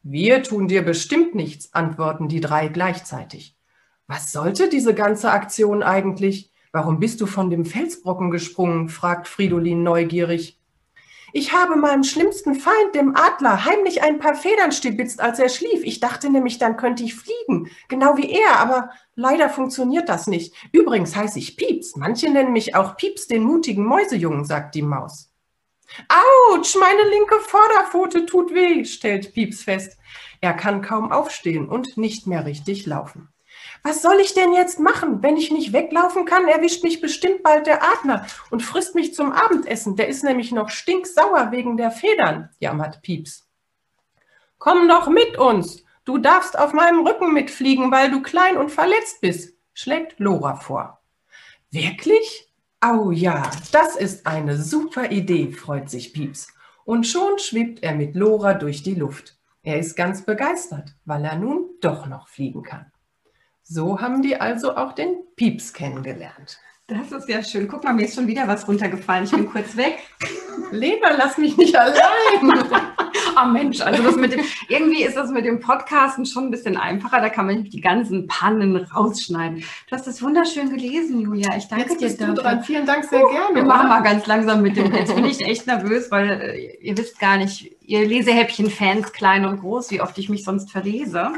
Speaker 3: Wir tun dir bestimmt nichts, antworten die drei gleichzeitig. Was sollte diese ganze Aktion eigentlich? Warum bist du von dem Felsbrocken gesprungen? fragt Fridolin neugierig. Ich habe meinem schlimmsten Feind, dem Adler, heimlich ein paar Federn stibitzt, als er schlief. Ich dachte nämlich, dann könnte ich fliegen, genau wie er, aber leider funktioniert das nicht. Übrigens heiße ich Pieps. Manche nennen mich auch Pieps, den mutigen Mäusejungen, sagt die Maus. Autsch, meine linke Vorderpfote tut weh, stellt Pieps fest. Er kann kaum aufstehen und nicht mehr richtig laufen. Was soll ich denn jetzt machen? Wenn ich nicht weglaufen kann, erwischt mich bestimmt bald der Adler und frisst mich zum Abendessen. Der ist nämlich noch stinksauer wegen der Federn, jammert Pieps. Komm doch mit uns. Du darfst auf meinem Rücken mitfliegen, weil du klein und verletzt bist, schlägt Lora vor. Wirklich? Oh ja, das ist eine super Idee, freut sich Pieps. Und schon schwebt er mit Lora durch die Luft. Er ist ganz begeistert, weil er nun doch noch fliegen kann. So haben die also auch den Pieps kennengelernt.
Speaker 2: Das ist ja schön. Guck mal, mir ist schon wieder was runtergefallen. Ich bin kurz weg.
Speaker 3: Lena, lass mich nicht allein.
Speaker 2: oh Mensch, also das mit dem, irgendwie ist das mit dem Podcasten schon ein bisschen einfacher. Da kann man die ganzen Pannen rausschneiden. Du hast das wunderschön gelesen, Julia. Ich danke
Speaker 3: Jetzt
Speaker 2: dir
Speaker 3: bist du dran. Vielen Dank, sehr uh, gerne.
Speaker 2: Wir machen mal ganz langsam mit dem. Jetzt bin ich echt nervös, weil äh, ihr wisst gar nicht, ihr Lesehäppchen-Fans, klein und groß, wie oft ich mich sonst verlese.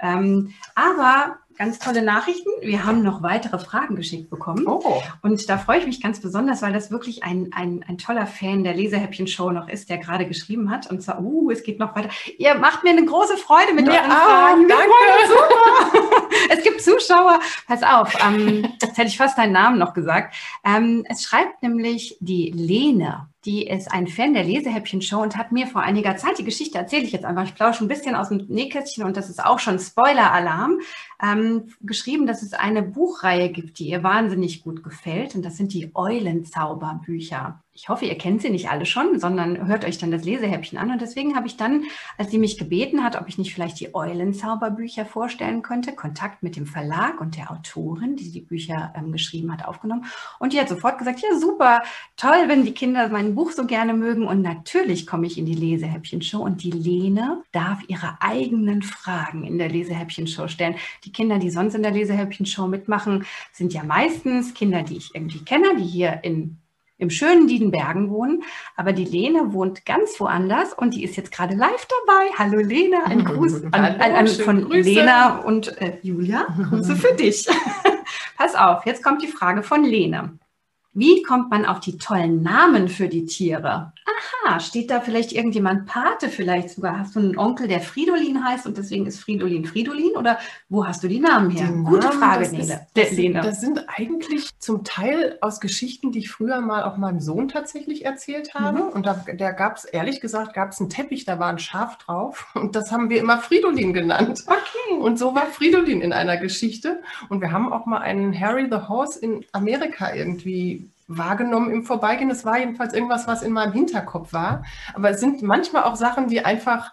Speaker 2: Ähm, aber ganz tolle Nachrichten. Wir haben noch weitere Fragen geschickt bekommen.
Speaker 3: Oh.
Speaker 2: Und da freue ich mich ganz besonders, weil das wirklich ein, ein, ein toller Fan der Lesehäppchen-Show noch ist, der gerade geschrieben hat. Und zwar, uh, es geht noch weiter. Ihr macht mir eine große Freude mit
Speaker 3: ja,
Speaker 2: euren Fragen.
Speaker 3: Danke.
Speaker 2: Super. es gibt Zuschauer. Pass auf, ähm, jetzt hätte ich fast deinen Namen noch gesagt. Ähm, es schreibt nämlich die Lene die ist ein Fan der Lesehäppchen-Show und hat mir vor einiger Zeit, die Geschichte erzähle ich jetzt einfach, ich plausche ein bisschen aus dem Nähkästchen und das ist auch schon Spoiler-Alarm, ähm, geschrieben, dass es eine Buchreihe gibt, die ihr wahnsinnig gut gefällt. Und das sind die Eulenzauberbücher ich hoffe, ihr kennt sie nicht alle schon, sondern hört euch dann das Lesehäppchen an. Und deswegen habe ich dann, als sie mich gebeten hat, ob ich nicht vielleicht die Eulenzauberbücher vorstellen könnte, Kontakt mit dem Verlag und der Autorin, die die Bücher ähm, geschrieben hat, aufgenommen. Und die hat sofort gesagt, ja super, toll, wenn die Kinder mein Buch so gerne mögen. Und natürlich komme ich in die Lesehäppchen-Show und die Lene darf ihre eigenen Fragen in der Lesehäppchen-Show stellen. Die Kinder, die sonst in der Lesehäppchen-Show mitmachen, sind ja meistens Kinder, die ich irgendwie kenne, die hier in im schönen Diedenbergen wohnen. Aber die Lene wohnt ganz woanders und die ist jetzt gerade live dabei. Hallo Lene, ein Gruß an, an, an, von Grüße. Lena und äh, Julia. Grüße für dich. Pass auf, jetzt kommt die Frage von Lene. Wie kommt man auf die tollen Namen für die Tiere? Aha, steht da vielleicht irgendjemand Pate? Vielleicht sogar hast du einen Onkel, der Fridolin heißt und deswegen ist Fridolin Fridolin? Oder wo hast du die Namen her?
Speaker 3: Die
Speaker 2: Gute
Speaker 3: Namen,
Speaker 2: Frage,
Speaker 3: das
Speaker 2: Lene.
Speaker 3: Das, Lene. das sind eigentlich zum Teil aus Geschichten, die ich früher mal auch meinem Sohn tatsächlich erzählt habe. Mhm. Und da, da gab es, ehrlich gesagt, gab es einen Teppich, da war ein Schaf drauf. Und das haben wir immer Fridolin genannt.
Speaker 2: Okay.
Speaker 3: Und so war Fridolin in einer Geschichte. Und wir haben auch mal einen Harry the Horse in Amerika irgendwie wahrgenommen im Vorbeigehen. Es war jedenfalls irgendwas, was in meinem Hinterkopf war. Aber es sind manchmal auch Sachen, die einfach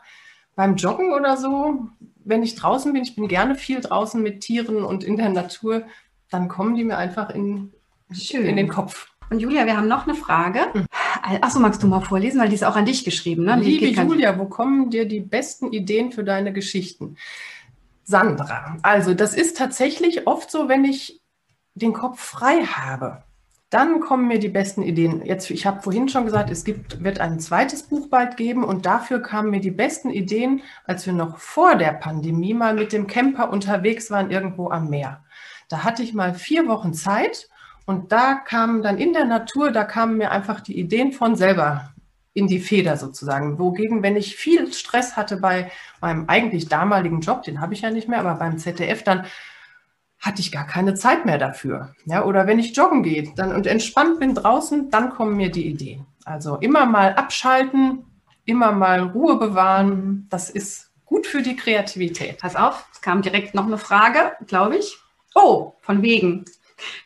Speaker 3: beim Joggen oder so, wenn ich draußen bin, ich bin gerne viel draußen mit Tieren und in der Natur, dann kommen die mir einfach in, in den Kopf.
Speaker 2: Und Julia, wir haben noch eine Frage. Hm. Achso, magst du mal vorlesen, weil die ist auch an dich geschrieben. Ne?
Speaker 3: Liebe Julia, wo kommen dir die besten Ideen für deine Geschichten? Sandra, also das ist tatsächlich oft so, wenn ich den Kopf frei habe dann kommen mir die besten Ideen. Jetzt, ich habe vorhin schon gesagt, es gibt, wird ein zweites Buch bald geben und dafür kamen mir die besten Ideen, als wir noch vor der Pandemie mal mit dem Camper unterwegs waren irgendwo am Meer. Da hatte ich mal vier Wochen Zeit und da kamen dann in der Natur, da kamen mir einfach die Ideen von selber in die Feder sozusagen. Wogegen, wenn ich viel Stress hatte bei meinem eigentlich damaligen Job, den habe ich ja nicht mehr, aber beim ZDF, dann hatte ich gar keine Zeit mehr dafür. Ja, oder wenn ich joggen gehe dann, und entspannt bin draußen, dann kommen mir die Ideen. Also immer mal abschalten, immer mal Ruhe bewahren. Das ist gut für die Kreativität.
Speaker 2: Pass auf, es kam direkt noch eine Frage, glaube ich. Oh, von wegen.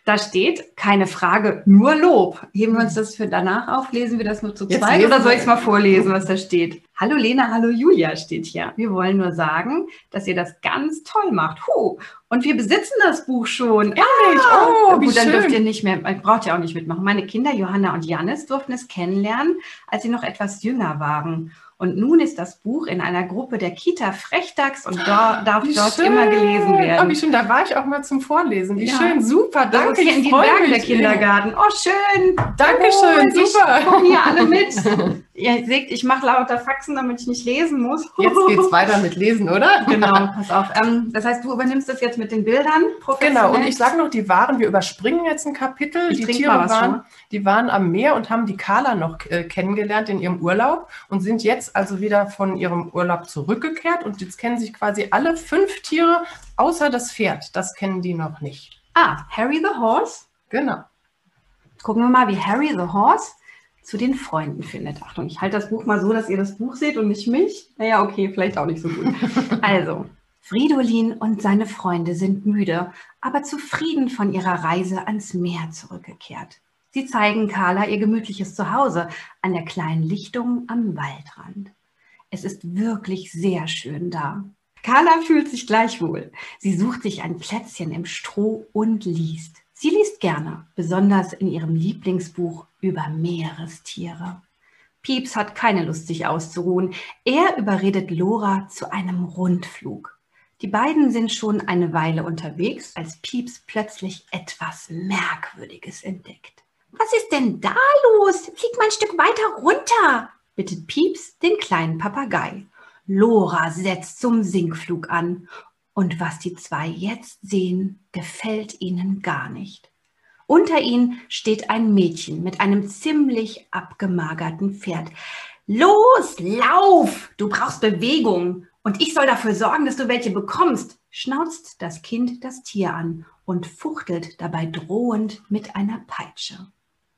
Speaker 2: Da steht, keine Frage, nur Lob. Heben wir uns das für danach auf? Lesen wir das nur zu zweit oder soll ich es mal vorlesen, was da steht? Hallo Lena, hallo Julia steht hier. Wir wollen nur sagen, dass ihr das ganz toll macht. Huh. Und wir besitzen das Buch schon.
Speaker 3: Ehrlich? Ah,
Speaker 2: oh, wie gut, dann schön. dürft ihr nicht mehr, braucht ihr auch nicht mitmachen. Meine Kinder Johanna und Janis durften es kennenlernen, als sie noch etwas jünger waren. Und nun ist das Buch in einer Gruppe der Kita Frechdachs und da, darf
Speaker 3: wie
Speaker 2: dort
Speaker 3: schön.
Speaker 2: immer gelesen werden.
Speaker 3: Oh, wie schön, da war ich auch mal zum Vorlesen. Wie ja. schön, super, danke.
Speaker 2: Das ist hier in die Bergen der Kindergarten. Oh, schön.
Speaker 3: Dankeschön,
Speaker 2: oh,
Speaker 3: super.
Speaker 2: Kommen hier alle mit. Ihr seht, ich mache lauter Faxen, damit ich nicht lesen muss.
Speaker 3: Jetzt geht's weiter mit Lesen, oder?
Speaker 2: Genau, pass auf. Ähm, das heißt, du übernimmst das jetzt mit den Bildern.
Speaker 3: Genau, und ich sage noch, die waren, wir überspringen jetzt ein Kapitel.
Speaker 2: Ich
Speaker 3: die Tiere waren, die waren am Meer und haben die Carla noch äh, kennengelernt in ihrem Urlaub und sind jetzt also wieder von ihrem Urlaub zurückgekehrt. Und jetzt kennen sich quasi alle fünf Tiere, außer das Pferd. Das kennen die noch nicht.
Speaker 2: Ah, Harry the Horse?
Speaker 3: Genau.
Speaker 2: Gucken wir mal, wie Harry the Horse zu den Freunden findet. Achtung, ich halte das Buch mal so, dass ihr das Buch seht und nicht mich. Naja, okay, vielleicht auch nicht so gut. Also, Fridolin und seine Freunde sind müde, aber zufrieden von ihrer Reise ans Meer zurückgekehrt. Sie zeigen Carla ihr gemütliches Zuhause an der kleinen Lichtung am Waldrand. Es ist wirklich sehr schön da. Carla fühlt sich gleich wohl. Sie sucht sich ein Plätzchen im Stroh und liest. Sie liest gerne, besonders in ihrem Lieblingsbuch über Meerestiere. Pieps hat keine Lust, sich auszuruhen. Er überredet Lora zu einem Rundflug. Die beiden sind schon eine Weile unterwegs, als Pieps plötzlich etwas Merkwürdiges entdeckt. Was ist denn da los? Flieg mal ein Stück weiter runter, bittet Pieps den kleinen Papagei. Lora setzt zum Sinkflug an. Und was die zwei jetzt sehen, gefällt ihnen gar nicht. Unter ihnen steht ein Mädchen mit einem ziemlich abgemagerten Pferd. Los, lauf! Du brauchst Bewegung. Und ich soll dafür sorgen, dass du welche bekommst, schnauzt das Kind das Tier an und fuchtelt dabei drohend mit einer Peitsche.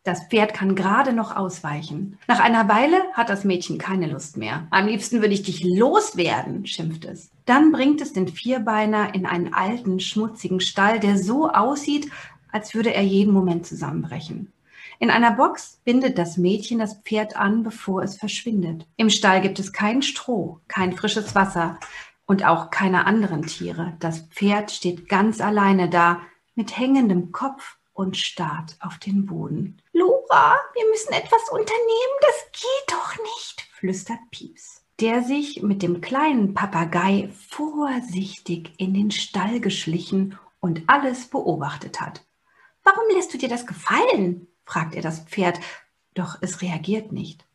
Speaker 2: Das Pferd kann gerade noch ausweichen. Nach einer Weile hat das Mädchen keine Lust mehr. Am liebsten würde ich dich loswerden, schimpft es. Dann bringt es den Vierbeiner in einen alten, schmutzigen Stall, der so aussieht, als würde er jeden Moment zusammenbrechen. In einer Box bindet das Mädchen das Pferd an, bevor es verschwindet. Im Stall gibt es kein Stroh, kein frisches Wasser und auch keine anderen Tiere. Das Pferd steht ganz alleine da, mit hängendem Kopf und starrt auf den Boden. Lora, wir müssen etwas unternehmen, das geht doch nicht, flüstert Pieps, der sich mit dem kleinen Papagei vorsichtig in den Stall geschlichen und alles beobachtet hat. Warum lässt du dir das gefallen? fragt er das Pferd, doch es reagiert nicht.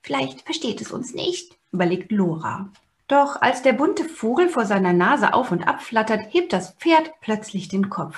Speaker 2: Vielleicht versteht es uns nicht, überlegt Lora. Doch als der bunte Vogel vor seiner Nase auf und ab flattert, hebt das Pferd plötzlich den Kopf.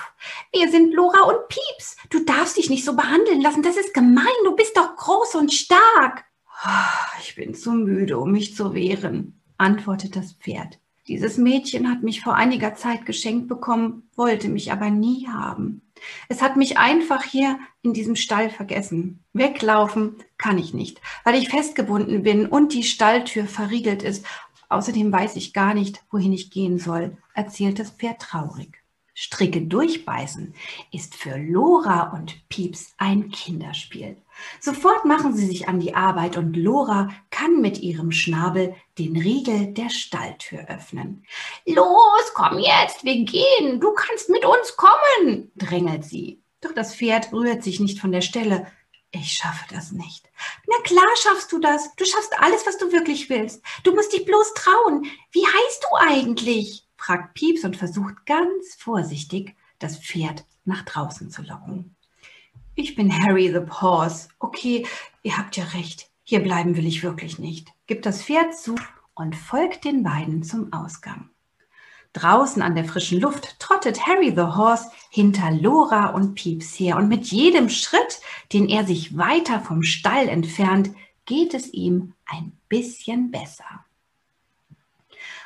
Speaker 2: Wir sind Lora und Pieps. Du darfst dich nicht so behandeln lassen. Das ist gemein. Du bist doch groß und stark. Ah, ich bin zu müde, um mich zu wehren, antwortet das Pferd. Dieses Mädchen hat mich vor einiger Zeit geschenkt bekommen, wollte mich aber nie haben. Es hat mich einfach hier in diesem Stall vergessen. Weglaufen kann ich nicht, weil ich festgebunden bin und die Stalltür verriegelt ist Außerdem weiß ich gar nicht, wohin ich gehen soll, erzählt das Pferd traurig. Stricke durchbeißen ist für Lora und Pieps ein Kinderspiel. Sofort machen sie sich an die Arbeit und Lora kann mit ihrem Schnabel den Riegel der Stalltür öffnen. Los, komm jetzt, wir gehen, du kannst mit uns kommen, drängelt sie. Doch das Pferd rührt sich nicht von der Stelle. Ich schaffe das nicht. Na klar schaffst du das. Du schaffst alles, was du wirklich willst. Du musst dich bloß trauen. Wie heißt du eigentlich? fragt Pieps und versucht ganz vorsichtig, das Pferd nach draußen zu locken. Ich bin Harry the Paws. Okay, ihr habt ja recht. Hier bleiben will ich wirklich nicht. Gibt das Pferd zu und folgt den beiden zum Ausgang. Draußen an der frischen Luft trottet Harry the Horse hinter Lora und Pieps her und mit jedem Schritt, den er sich weiter vom Stall entfernt, geht es ihm ein bisschen besser.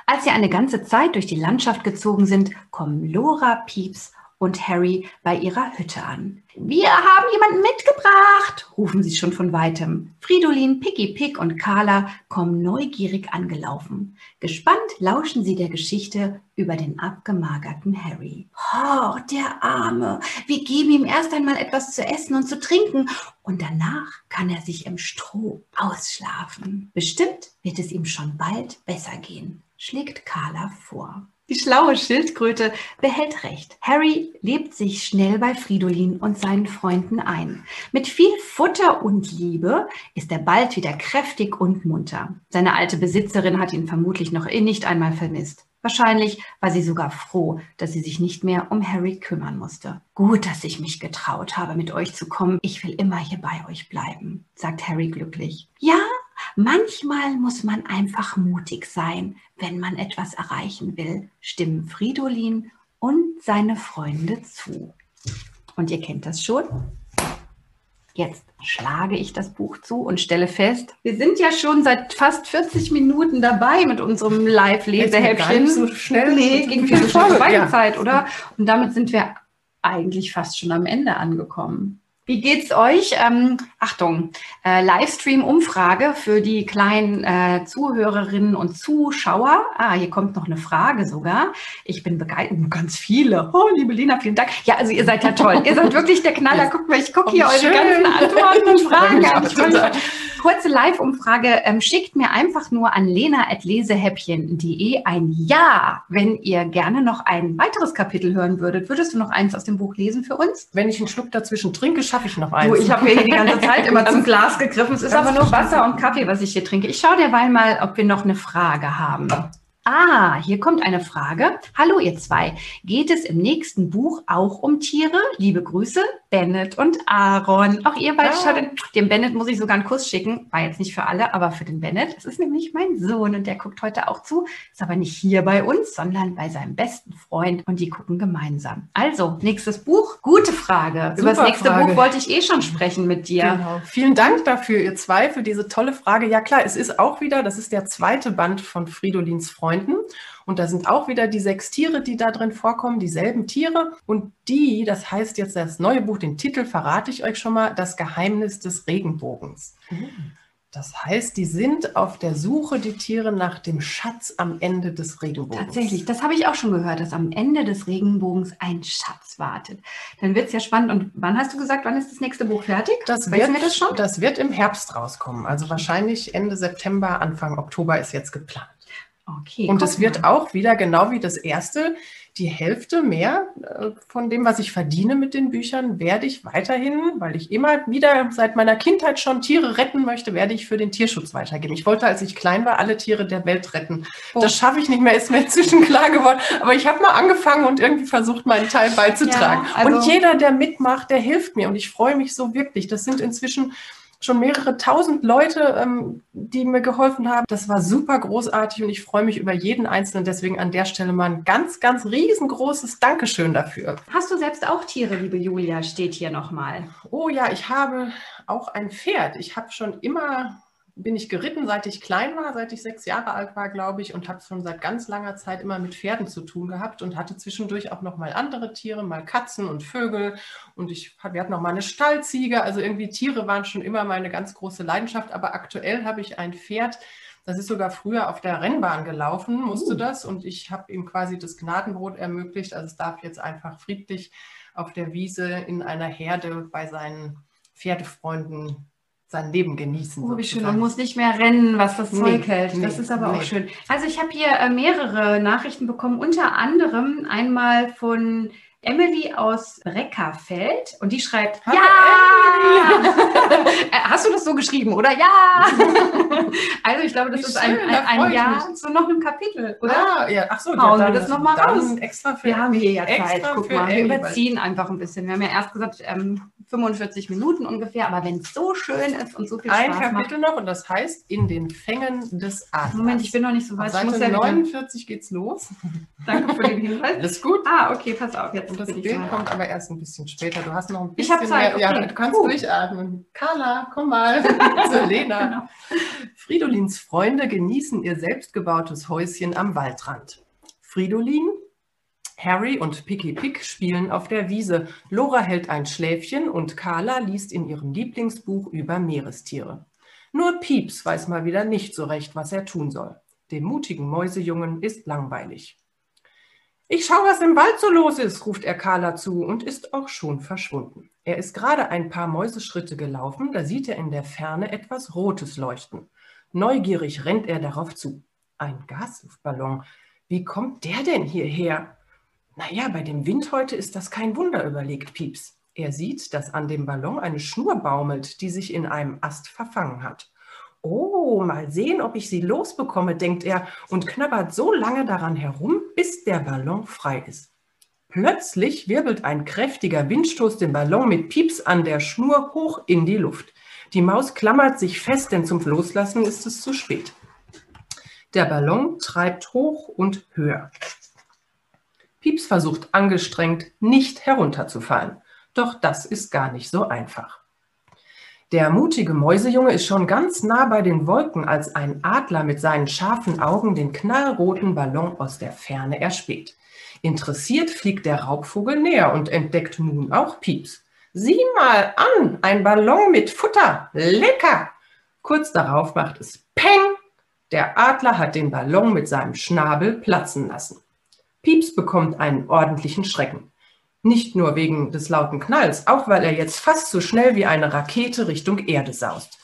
Speaker 2: Als sie eine ganze Zeit durch die Landschaft gezogen sind, kommen Lora, Pieps und Harry bei ihrer Hütte an. Wir haben jemanden mitgebracht, rufen sie schon von weitem. Fridolin, Picky Pick und Carla kommen neugierig angelaufen. Gespannt lauschen sie der Geschichte über den abgemagerten Harry. Oh, der Arme. Wir geben ihm erst einmal etwas zu essen und zu trinken und danach kann er sich im Stroh ausschlafen. Bestimmt wird es ihm schon bald besser gehen, schlägt Carla vor. Die schlaue Schildkröte behält recht. Harry lebt sich schnell bei Fridolin und seinen Freunden ein. Mit viel Futter und Liebe ist er bald wieder kräftig und munter. Seine alte Besitzerin hat ihn vermutlich noch nicht einmal vermisst. Wahrscheinlich war sie sogar froh, dass sie sich nicht mehr um Harry kümmern musste. Gut, dass ich mich getraut habe, mit euch zu kommen. Ich will immer hier bei euch bleiben, sagt Harry glücklich. Ja, Manchmal muss man einfach mutig sein, wenn man etwas erreichen will, stimmen Fridolin und seine Freunde zu. Und ihr kennt das schon. Jetzt schlage ich das Buch zu und stelle fest, wir sind ja schon seit fast 40 Minuten dabei mit unserem Live-Lesehäppchen.
Speaker 3: So schnell.
Speaker 2: Nee, ging viel schnell ja. Zeit, oder? Und damit sind wir eigentlich fast schon am Ende angekommen. Wie geht's euch? Ähm, Achtung, äh, Livestream-Umfrage für die kleinen äh, Zuhörerinnen und Zuschauer. Ah, hier kommt noch eine Frage sogar. Ich bin begeistert. Oh, ganz viele. Oh, liebe Lina, vielen Dank. Ja, also ihr seid ja toll. ihr seid wirklich der Knaller. Guckt mal, ich gucke hier oh, eure ganzen Antworten und Fragen an. Kurze Live-Umfrage. Ähm, schickt mir einfach nur an lena.lesehäppchen.de ein Ja, wenn ihr gerne noch ein weiteres Kapitel hören würdet. Würdest du noch eins aus dem Buch lesen für uns?
Speaker 3: Wenn ich einen Schluck dazwischen trinke, schaffe ich noch eins.
Speaker 2: Du, ich habe hier die ganze Zeit immer zum Glas gegriffen. Es ist aber nur Wasser und Kaffee, was ich hier trinke. Ich schaue derweil mal, ob wir noch eine Frage haben. Ah, hier kommt eine Frage. Hallo ihr zwei. Geht es im nächsten Buch auch um Tiere? Liebe Grüße, Bennett und Aaron. Auch ihr beide ja. schaut, dem Bennett muss ich sogar einen Kuss schicken. War jetzt nicht für alle, aber für den Bennett. Das ist nämlich mein Sohn und der guckt heute auch zu. Ist aber nicht hier bei uns, sondern bei seinem besten Freund und die gucken gemeinsam. Also, nächstes Buch. Gute Frage. Super Über das nächste Frage. Buch wollte ich eh schon sprechen mit dir.
Speaker 3: Genau. Vielen Dank dafür, ihr zwei, für diese tolle Frage. Ja klar, es ist auch wieder, das ist der zweite Band von Fridolins Freund Freunden. Und da sind auch wieder die sechs Tiere, die da drin vorkommen, dieselben Tiere. Und die, das heißt jetzt das neue Buch, den Titel verrate ich euch schon mal, das Geheimnis des Regenbogens. Mhm. Das heißt, die sind auf der Suche, die Tiere, nach dem Schatz am Ende des Regenbogens.
Speaker 2: Tatsächlich, das habe ich auch schon gehört, dass am Ende des Regenbogens ein Schatz wartet. Dann wird es ja spannend. Und wann hast du gesagt, wann ist das nächste Buch fertig?
Speaker 3: Das wird, wir das schon? Das wird im Herbst rauskommen. Also wahrscheinlich Ende September, Anfang Oktober ist jetzt geplant. Okay, und es wird auch wieder, genau wie das erste, die Hälfte mehr äh, von dem, was ich verdiene mit den Büchern, werde ich weiterhin, weil ich immer wieder seit meiner Kindheit schon Tiere retten möchte, werde ich für den Tierschutz weitergeben. Ich wollte, als ich klein war, alle Tiere der Welt retten. Oh. Das schaffe ich nicht mehr, ist mir inzwischen klar geworden. Aber ich habe mal angefangen und irgendwie versucht, meinen Teil beizutragen. Ja, also und jeder, der mitmacht, der hilft mir. Und ich freue mich so wirklich. Das sind inzwischen schon mehrere tausend Leute, ähm, die mir geholfen haben. Das war super großartig und ich freue mich über jeden Einzelnen. Deswegen an der Stelle mal ein ganz, ganz riesengroßes Dankeschön dafür.
Speaker 2: Hast du selbst auch Tiere, liebe Julia? Steht hier nochmal.
Speaker 3: Oh ja, ich habe auch ein Pferd. Ich habe schon immer bin ich geritten, seit ich klein war, seit ich sechs Jahre alt war, glaube ich, und habe schon seit ganz langer Zeit immer mit Pferden zu tun gehabt und hatte zwischendurch auch noch mal andere Tiere, mal Katzen und Vögel. Und ich, wir hatten noch mal eine Stallziege, also irgendwie Tiere waren schon immer meine ganz große Leidenschaft, aber aktuell habe ich ein Pferd, das ist sogar früher auf der Rennbahn gelaufen, musste uh. das. Und ich habe ihm quasi das Gnadenbrot ermöglicht, also es darf jetzt einfach friedlich auf der Wiese in einer Herde bei seinen Pferdefreunden sein Leben genießen.
Speaker 2: Oh, wie schön. Man muss nicht mehr rennen, was das Zeug hält. Nee, das ist aber nee. auch schön. Also ich habe hier äh, mehrere Nachrichten bekommen, unter anderem einmal von Emily aus Reckerfeld und die schreibt, Hallo ja! Äh, hast du das so geschrieben, oder? Ja! also ich glaube, das Wie ist schön, ein, ein, ein Ja zu noch einem Kapitel, oder?
Speaker 3: Ah, ja. Ach so,
Speaker 2: Hauen ja, wir das nochmal raus.
Speaker 3: Extra für,
Speaker 2: wir haben hier ja Zeit, guck mal. Wir überziehen einfach ein bisschen. Wir haben ja erst gesagt, ähm, 45 Minuten ungefähr, aber wenn es so schön ist und so viel
Speaker 3: Spaß macht. Ein Kapitel noch und das heißt in den Fängen des Adlers.
Speaker 2: Moment, ich bin noch nicht so weit.
Speaker 3: Auf Seite ja 49 geht's los.
Speaker 2: Danke für den Hinweis.
Speaker 3: Alles gut.
Speaker 2: Ah, okay, pass auf. Jetzt
Speaker 3: und das Bild kommt aber erst ein bisschen später. Du hast noch ein
Speaker 2: bisschen ich Zeit,
Speaker 3: mehr. Okay. Ja, du kannst uh. durchatmen. Carla, komm mal zu Lena. genau. Fridolins Freunde genießen ihr selbstgebautes Häuschen am Waldrand. Fridolin Harry und Picky Pick spielen auf der Wiese. Lora hält ein Schläfchen und Carla liest in ihrem Lieblingsbuch über Meerestiere. Nur Pieps weiß mal wieder nicht so recht, was er tun soll. Dem mutigen Mäusejungen ist langweilig. Ich schau, was im Wald so los ist, ruft er Carla zu und ist auch schon verschwunden. Er ist gerade ein paar Mäuseschritte gelaufen, da sieht er in der Ferne etwas Rotes leuchten. Neugierig rennt er darauf zu. Ein Gasluftballon. Wie kommt der denn hierher? Naja, bei dem Wind heute ist das kein Wunder, überlegt Pieps. Er sieht, dass an dem Ballon eine Schnur baumelt, die sich in einem Ast verfangen hat. Oh, mal sehen, ob ich sie losbekomme, denkt er und knabbert so lange daran herum, bis der Ballon frei ist. Plötzlich wirbelt ein kräftiger Windstoß den Ballon mit Pieps an der Schnur hoch in die Luft. Die Maus klammert sich fest, denn zum Loslassen ist es zu spät. Der Ballon treibt hoch und höher. Pieps versucht angestrengt, nicht herunterzufallen. Doch das ist gar nicht so einfach. Der mutige Mäusejunge ist schon ganz nah bei den Wolken, als ein Adler mit seinen scharfen Augen den knallroten Ballon aus der Ferne erspäht. Interessiert fliegt der Raubvogel näher und entdeckt nun auch Pieps. Sieh mal an, ein Ballon mit Futter. Lecker! Kurz darauf macht es Peng. Der Adler hat den Ballon mit seinem Schnabel platzen lassen. Pieps bekommt einen ordentlichen Schrecken. Nicht nur wegen des lauten Knalls, auch weil er jetzt fast so schnell wie eine Rakete Richtung Erde saust.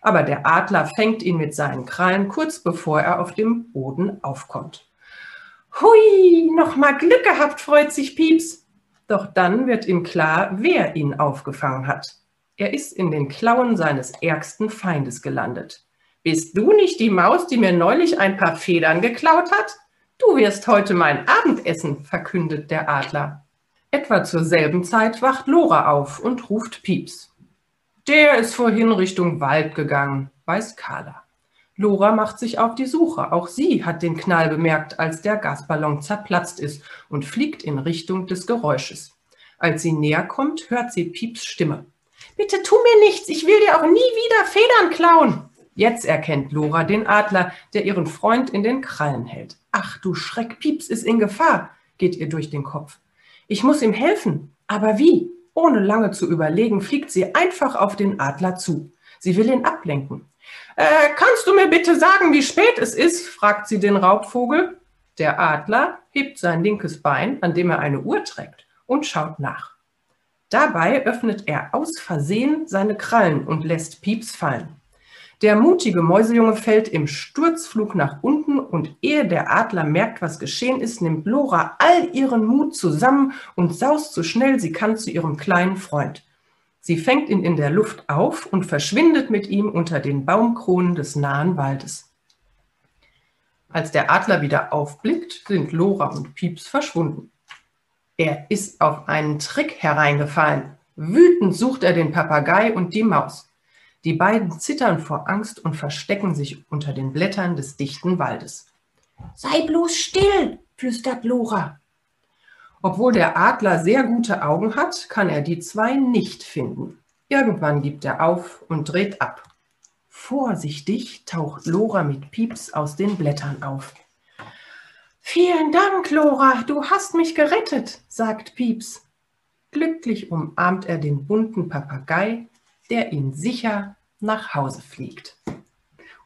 Speaker 3: Aber der Adler fängt ihn mit seinen Krallen kurz bevor er auf dem Boden aufkommt. Hui, noch mal Glück gehabt, freut sich Pieps. Doch dann wird ihm klar, wer ihn aufgefangen hat. Er ist in den Klauen seines ärgsten Feindes gelandet. Bist du nicht die Maus, die mir neulich ein paar Federn geklaut hat? Du wirst heute mein Abendessen, verkündet der Adler. Etwa zur selben Zeit wacht Lora auf und ruft Pieps. Der ist vorhin Richtung Wald gegangen, weiß Carla. Lora macht sich auf die Suche. Auch sie hat den Knall bemerkt, als der Gasballon zerplatzt ist und fliegt in Richtung des Geräusches. Als sie näher kommt, hört sie Pieps Stimme. Bitte tu mir nichts, ich will dir auch nie wieder Federn klauen. Jetzt erkennt Lora den Adler, der ihren Freund in den Krallen hält. Ach du Schreck, Pieps ist in Gefahr, geht ihr durch den Kopf. Ich muss ihm helfen. Aber wie? Ohne lange zu überlegen, fliegt sie einfach auf den Adler zu. Sie will ihn ablenken. Äh, kannst du mir bitte sagen, wie spät es ist? fragt sie den Raubvogel. Der Adler hebt sein linkes Bein, an dem er eine Uhr trägt, und schaut nach. Dabei öffnet er aus Versehen seine Krallen und lässt Pieps fallen. Der mutige Mäusejunge fällt im Sturzflug nach unten und ehe der Adler merkt, was geschehen ist, nimmt Lora all ihren Mut zusammen und saust so schnell sie kann zu ihrem kleinen Freund. Sie fängt ihn in der Luft auf und verschwindet mit ihm unter den Baumkronen des nahen Waldes. Als der Adler wieder aufblickt, sind Lora und Pieps verschwunden. Er ist auf einen Trick hereingefallen. Wütend sucht er den Papagei und die Maus. Die beiden zittern vor Angst und verstecken sich unter den Blättern des dichten Waldes. Sei bloß still, flüstert Lora. Obwohl der Adler sehr gute Augen hat, kann er die zwei nicht finden. Irgendwann gibt er auf und dreht ab. Vorsichtig taucht Lora mit Pieps aus den Blättern auf. Vielen Dank, Lora, du hast mich gerettet, sagt Pieps. Glücklich umarmt er den bunten Papagei der ihn sicher nach Hause fliegt.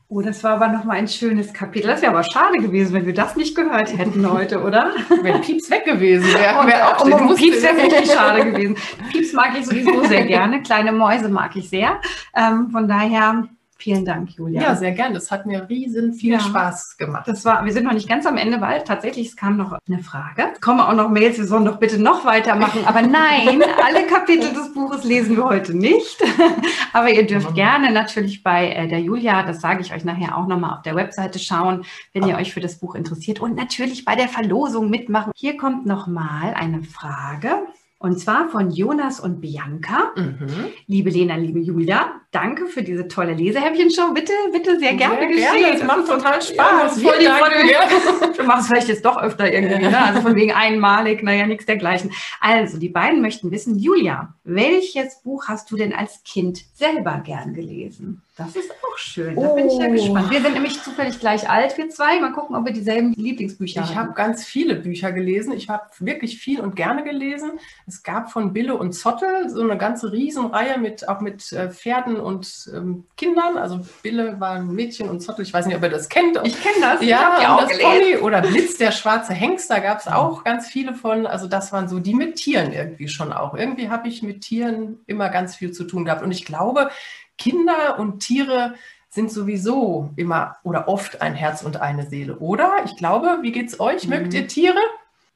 Speaker 2: Oh, das war aber nochmal ein schönes Kapitel. Das wäre aber schade gewesen, wenn wir das nicht gehört hätten heute, oder?
Speaker 3: Wenn Pieps weg gewesen wäre.
Speaker 2: Wär auch um, um Pieps wäre wirklich schade gewesen. Pieps mag ich sowieso sehr gerne. Kleine Mäuse mag ich sehr. Ähm, von daher Vielen Dank, Julia.
Speaker 3: Ja, sehr gerne. Das hat mir riesen viel ja, Spaß gemacht.
Speaker 2: Das war, wir sind noch nicht ganz am Ende, weil tatsächlich es kam noch eine Frage. Es kommen auch noch Mails, wir sollen doch bitte noch weitermachen. Aber nein, alle Kapitel des Buches lesen wir heute nicht. Aber ihr dürft mhm. gerne natürlich bei äh, der Julia, das sage ich euch nachher auch nochmal auf der Webseite schauen, wenn ihr euch für das Buch interessiert und natürlich bei der Verlosung mitmachen. Hier kommt nochmal eine Frage. Und zwar von Jonas und Bianca. Mhm. Liebe Lena, liebe Julia, danke für diese tolle Lesehäppchen-Show. Bitte, bitte sehr gerne sehr
Speaker 3: geschehen. Gerne. Das macht total Spaß. Ja, voll die
Speaker 2: Freude. Du machst es vielleicht jetzt doch öfter irgendwie. Ne? Also von wegen einmalig, naja, nichts dergleichen. Also, die beiden möchten wissen, Julia, welches Buch hast du denn als Kind selber gern gelesen? Das ist auch schön. Da oh. bin ich ja oh. gespannt. Wir sind nämlich zufällig gleich alt, wir zwei. Mal gucken, ob wir dieselben Lieblingsbücher
Speaker 3: haben. Ich habe ganz viele Bücher gelesen. Ich habe wirklich viel und gerne gelesen. Es gab von Bille und Zottel so eine ganze Riesenreihe mit auch mit äh, Pferden und ähm, Kindern. Also Bille war ein Mädchen und Zottel, ich weiß nicht, ob ihr das kennt.
Speaker 2: Ich kenne das.
Speaker 3: Ja, ich auch das Pony oder Blitz, der schwarze Hengst, da gab es auch ganz viele von. Also das waren so die mit Tieren irgendwie schon auch. Irgendwie habe ich mit Tieren immer ganz viel zu tun gehabt. Und ich glaube, Kinder und Tiere sind sowieso immer oder oft ein Herz und eine Seele, oder? Ich glaube, wie geht's euch? Mhm. Mögt ihr Tiere?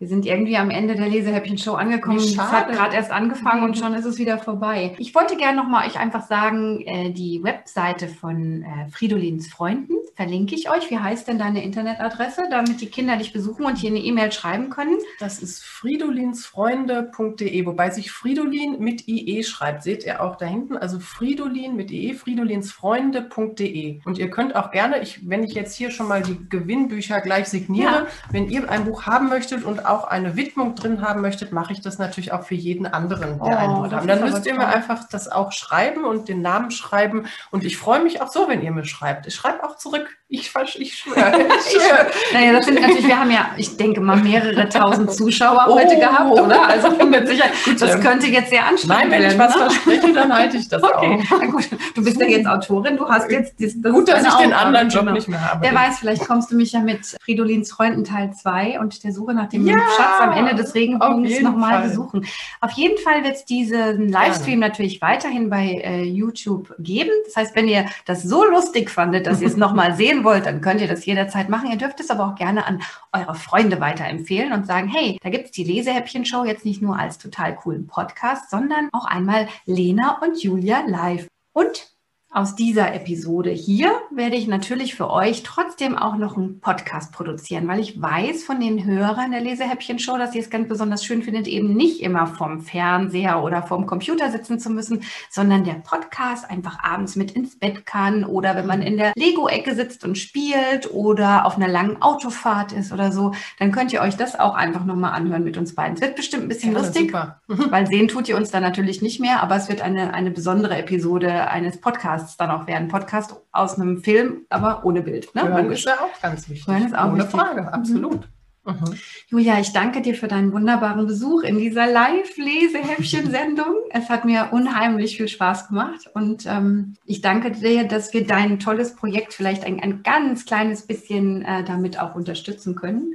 Speaker 2: Wir sind irgendwie am Ende der Lesehäppchen-Show angekommen. Es hat gerade erst angefangen und schon ist es wieder vorbei. Ich wollte gerne nochmal euch einfach sagen, äh, die Webseite von äh, Fridolins Freunden verlinke ich euch. Wie heißt denn deine Internetadresse, damit die Kinder dich besuchen und hier eine E-Mail schreiben können?
Speaker 3: Das ist fridolinsfreunde.de, wobei sich Fridolin mit IE schreibt. Seht ihr auch da hinten? Also Fridolin mit IE, fridolinsfreunde.de. Und ihr könnt auch gerne, ich, wenn ich jetzt hier schon mal die Gewinnbücher gleich signiere, ja. wenn ihr ein Buch haben möchtet und auch eine Widmung drin haben möchtet, mache ich das natürlich auch für jeden anderen, der
Speaker 2: Oh,
Speaker 3: ein Buch
Speaker 2: das
Speaker 3: haben. Dann müsst ihr mir einfach das auch schreiben und den Namen schreiben. Und ich freue mich auch so, wenn ihr mir schreibt. Ich schreibe auch zurück. Ich, ich schwöre. Ich.
Speaker 2: Naja, das sind natürlich, wir haben ja, ich denke mal, mehrere tausend Zuschauer
Speaker 3: Oh.
Speaker 2: heute gehabt, oder? Also bin mir sicher, das
Speaker 3: ähm,
Speaker 2: könnte jetzt sehr anstrengend
Speaker 3: Nein, wenn ich
Speaker 2: werden.
Speaker 3: was
Speaker 2: ne?
Speaker 3: verspreche, dann halte ich das
Speaker 2: Okay,
Speaker 3: auch.
Speaker 2: na gut. Du bist ja jetzt Autorin, du hast jetzt das,
Speaker 3: Gut, dass ich den anderen Job
Speaker 2: genau.
Speaker 3: nicht mehr habe.
Speaker 2: Wer weiß, vielleicht kommst du mich ja mit Fridolins Freunden Teil 2 und der Suche nach dem
Speaker 3: Ja,
Speaker 2: Schatz am Ende des
Speaker 3: auf
Speaker 2: Regenbogens nochmal besuchen. Auf jeden Fall wird es diesen Livestream natürlich weiterhin bei äh, YouTube geben. Das heißt, wenn ihr das so lustig fandet, dass ihr es nochmal sehen wollt, dann könnt ihr das jederzeit machen. Ihr dürft es aber auch gerne an eure Freunde weiterempfehlen und sagen, hey, da gibt es die Lesehäppchen-Show jetzt nicht nur als total coolen Podcast, sondern auch einmal Lena und Julia live. Und aus dieser Episode hier werde ich natürlich für euch trotzdem auch noch einen Podcast produzieren, weil ich weiß von den Hörern der Lesehäppchen-Show, dass ihr es ganz besonders schön findet, eben nicht immer vom Fernseher oder vom Computer sitzen zu müssen, sondern der Podcast einfach abends mit ins Bett kann oder wenn man in der Lego-Ecke sitzt und spielt oder auf einer langen Autofahrt ist oder so, dann könnt ihr euch das auch einfach nochmal anhören mit uns beiden. Es wird bestimmt ein bisschen
Speaker 3: Ja,
Speaker 2: lustig. Weil sehen tut ihr uns dann natürlich nicht mehr, aber es wird eine, eine besondere Episode eines Podcasts dann auch werden. Podcast aus einem Film, aber ohne Bild. Ne?
Speaker 3: Hören ist ja auch ganz wichtig.
Speaker 2: Hören ist auch
Speaker 3: Ohne
Speaker 2: wichtig.
Speaker 3: Frage, absolut. Mhm.
Speaker 2: Julia, ich danke dir für deinen wunderbaren Besuch in dieser Live-Lesehäppchen-Sendung. Es hat mir unheimlich viel Spaß gemacht und ähm, ich danke dir, dass wir dein tolles Projekt vielleicht ein, ein ganz kleines bisschen äh, damit auch unterstützen können.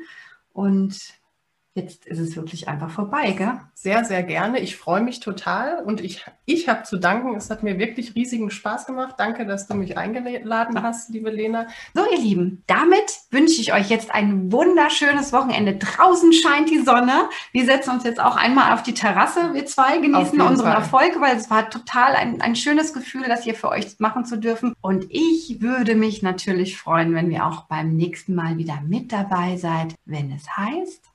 Speaker 2: Und jetzt ist es wirklich einfach vorbei, gell?
Speaker 3: Sehr, sehr gerne. Ich freue mich total und ich, ich habe zu danken. Es hat mir wirklich riesigen Spaß gemacht. Danke, dass du mich eingeladen hast, liebe Lena.
Speaker 2: So, ihr Lieben, damit wünsche ich euch jetzt ein wunderschönes Wochenende. Draußen scheint die Sonne. Wir setzen uns jetzt auch einmal auf die Terrasse, wir zwei, genießen unseren
Speaker 3: Fall.
Speaker 2: Erfolg, weil es war total ein, ein schönes Gefühl, das hier für euch machen zu dürfen. Und ich würde mich natürlich freuen, wenn ihr auch beim nächsten Mal wieder mit dabei seid, wenn es heißt.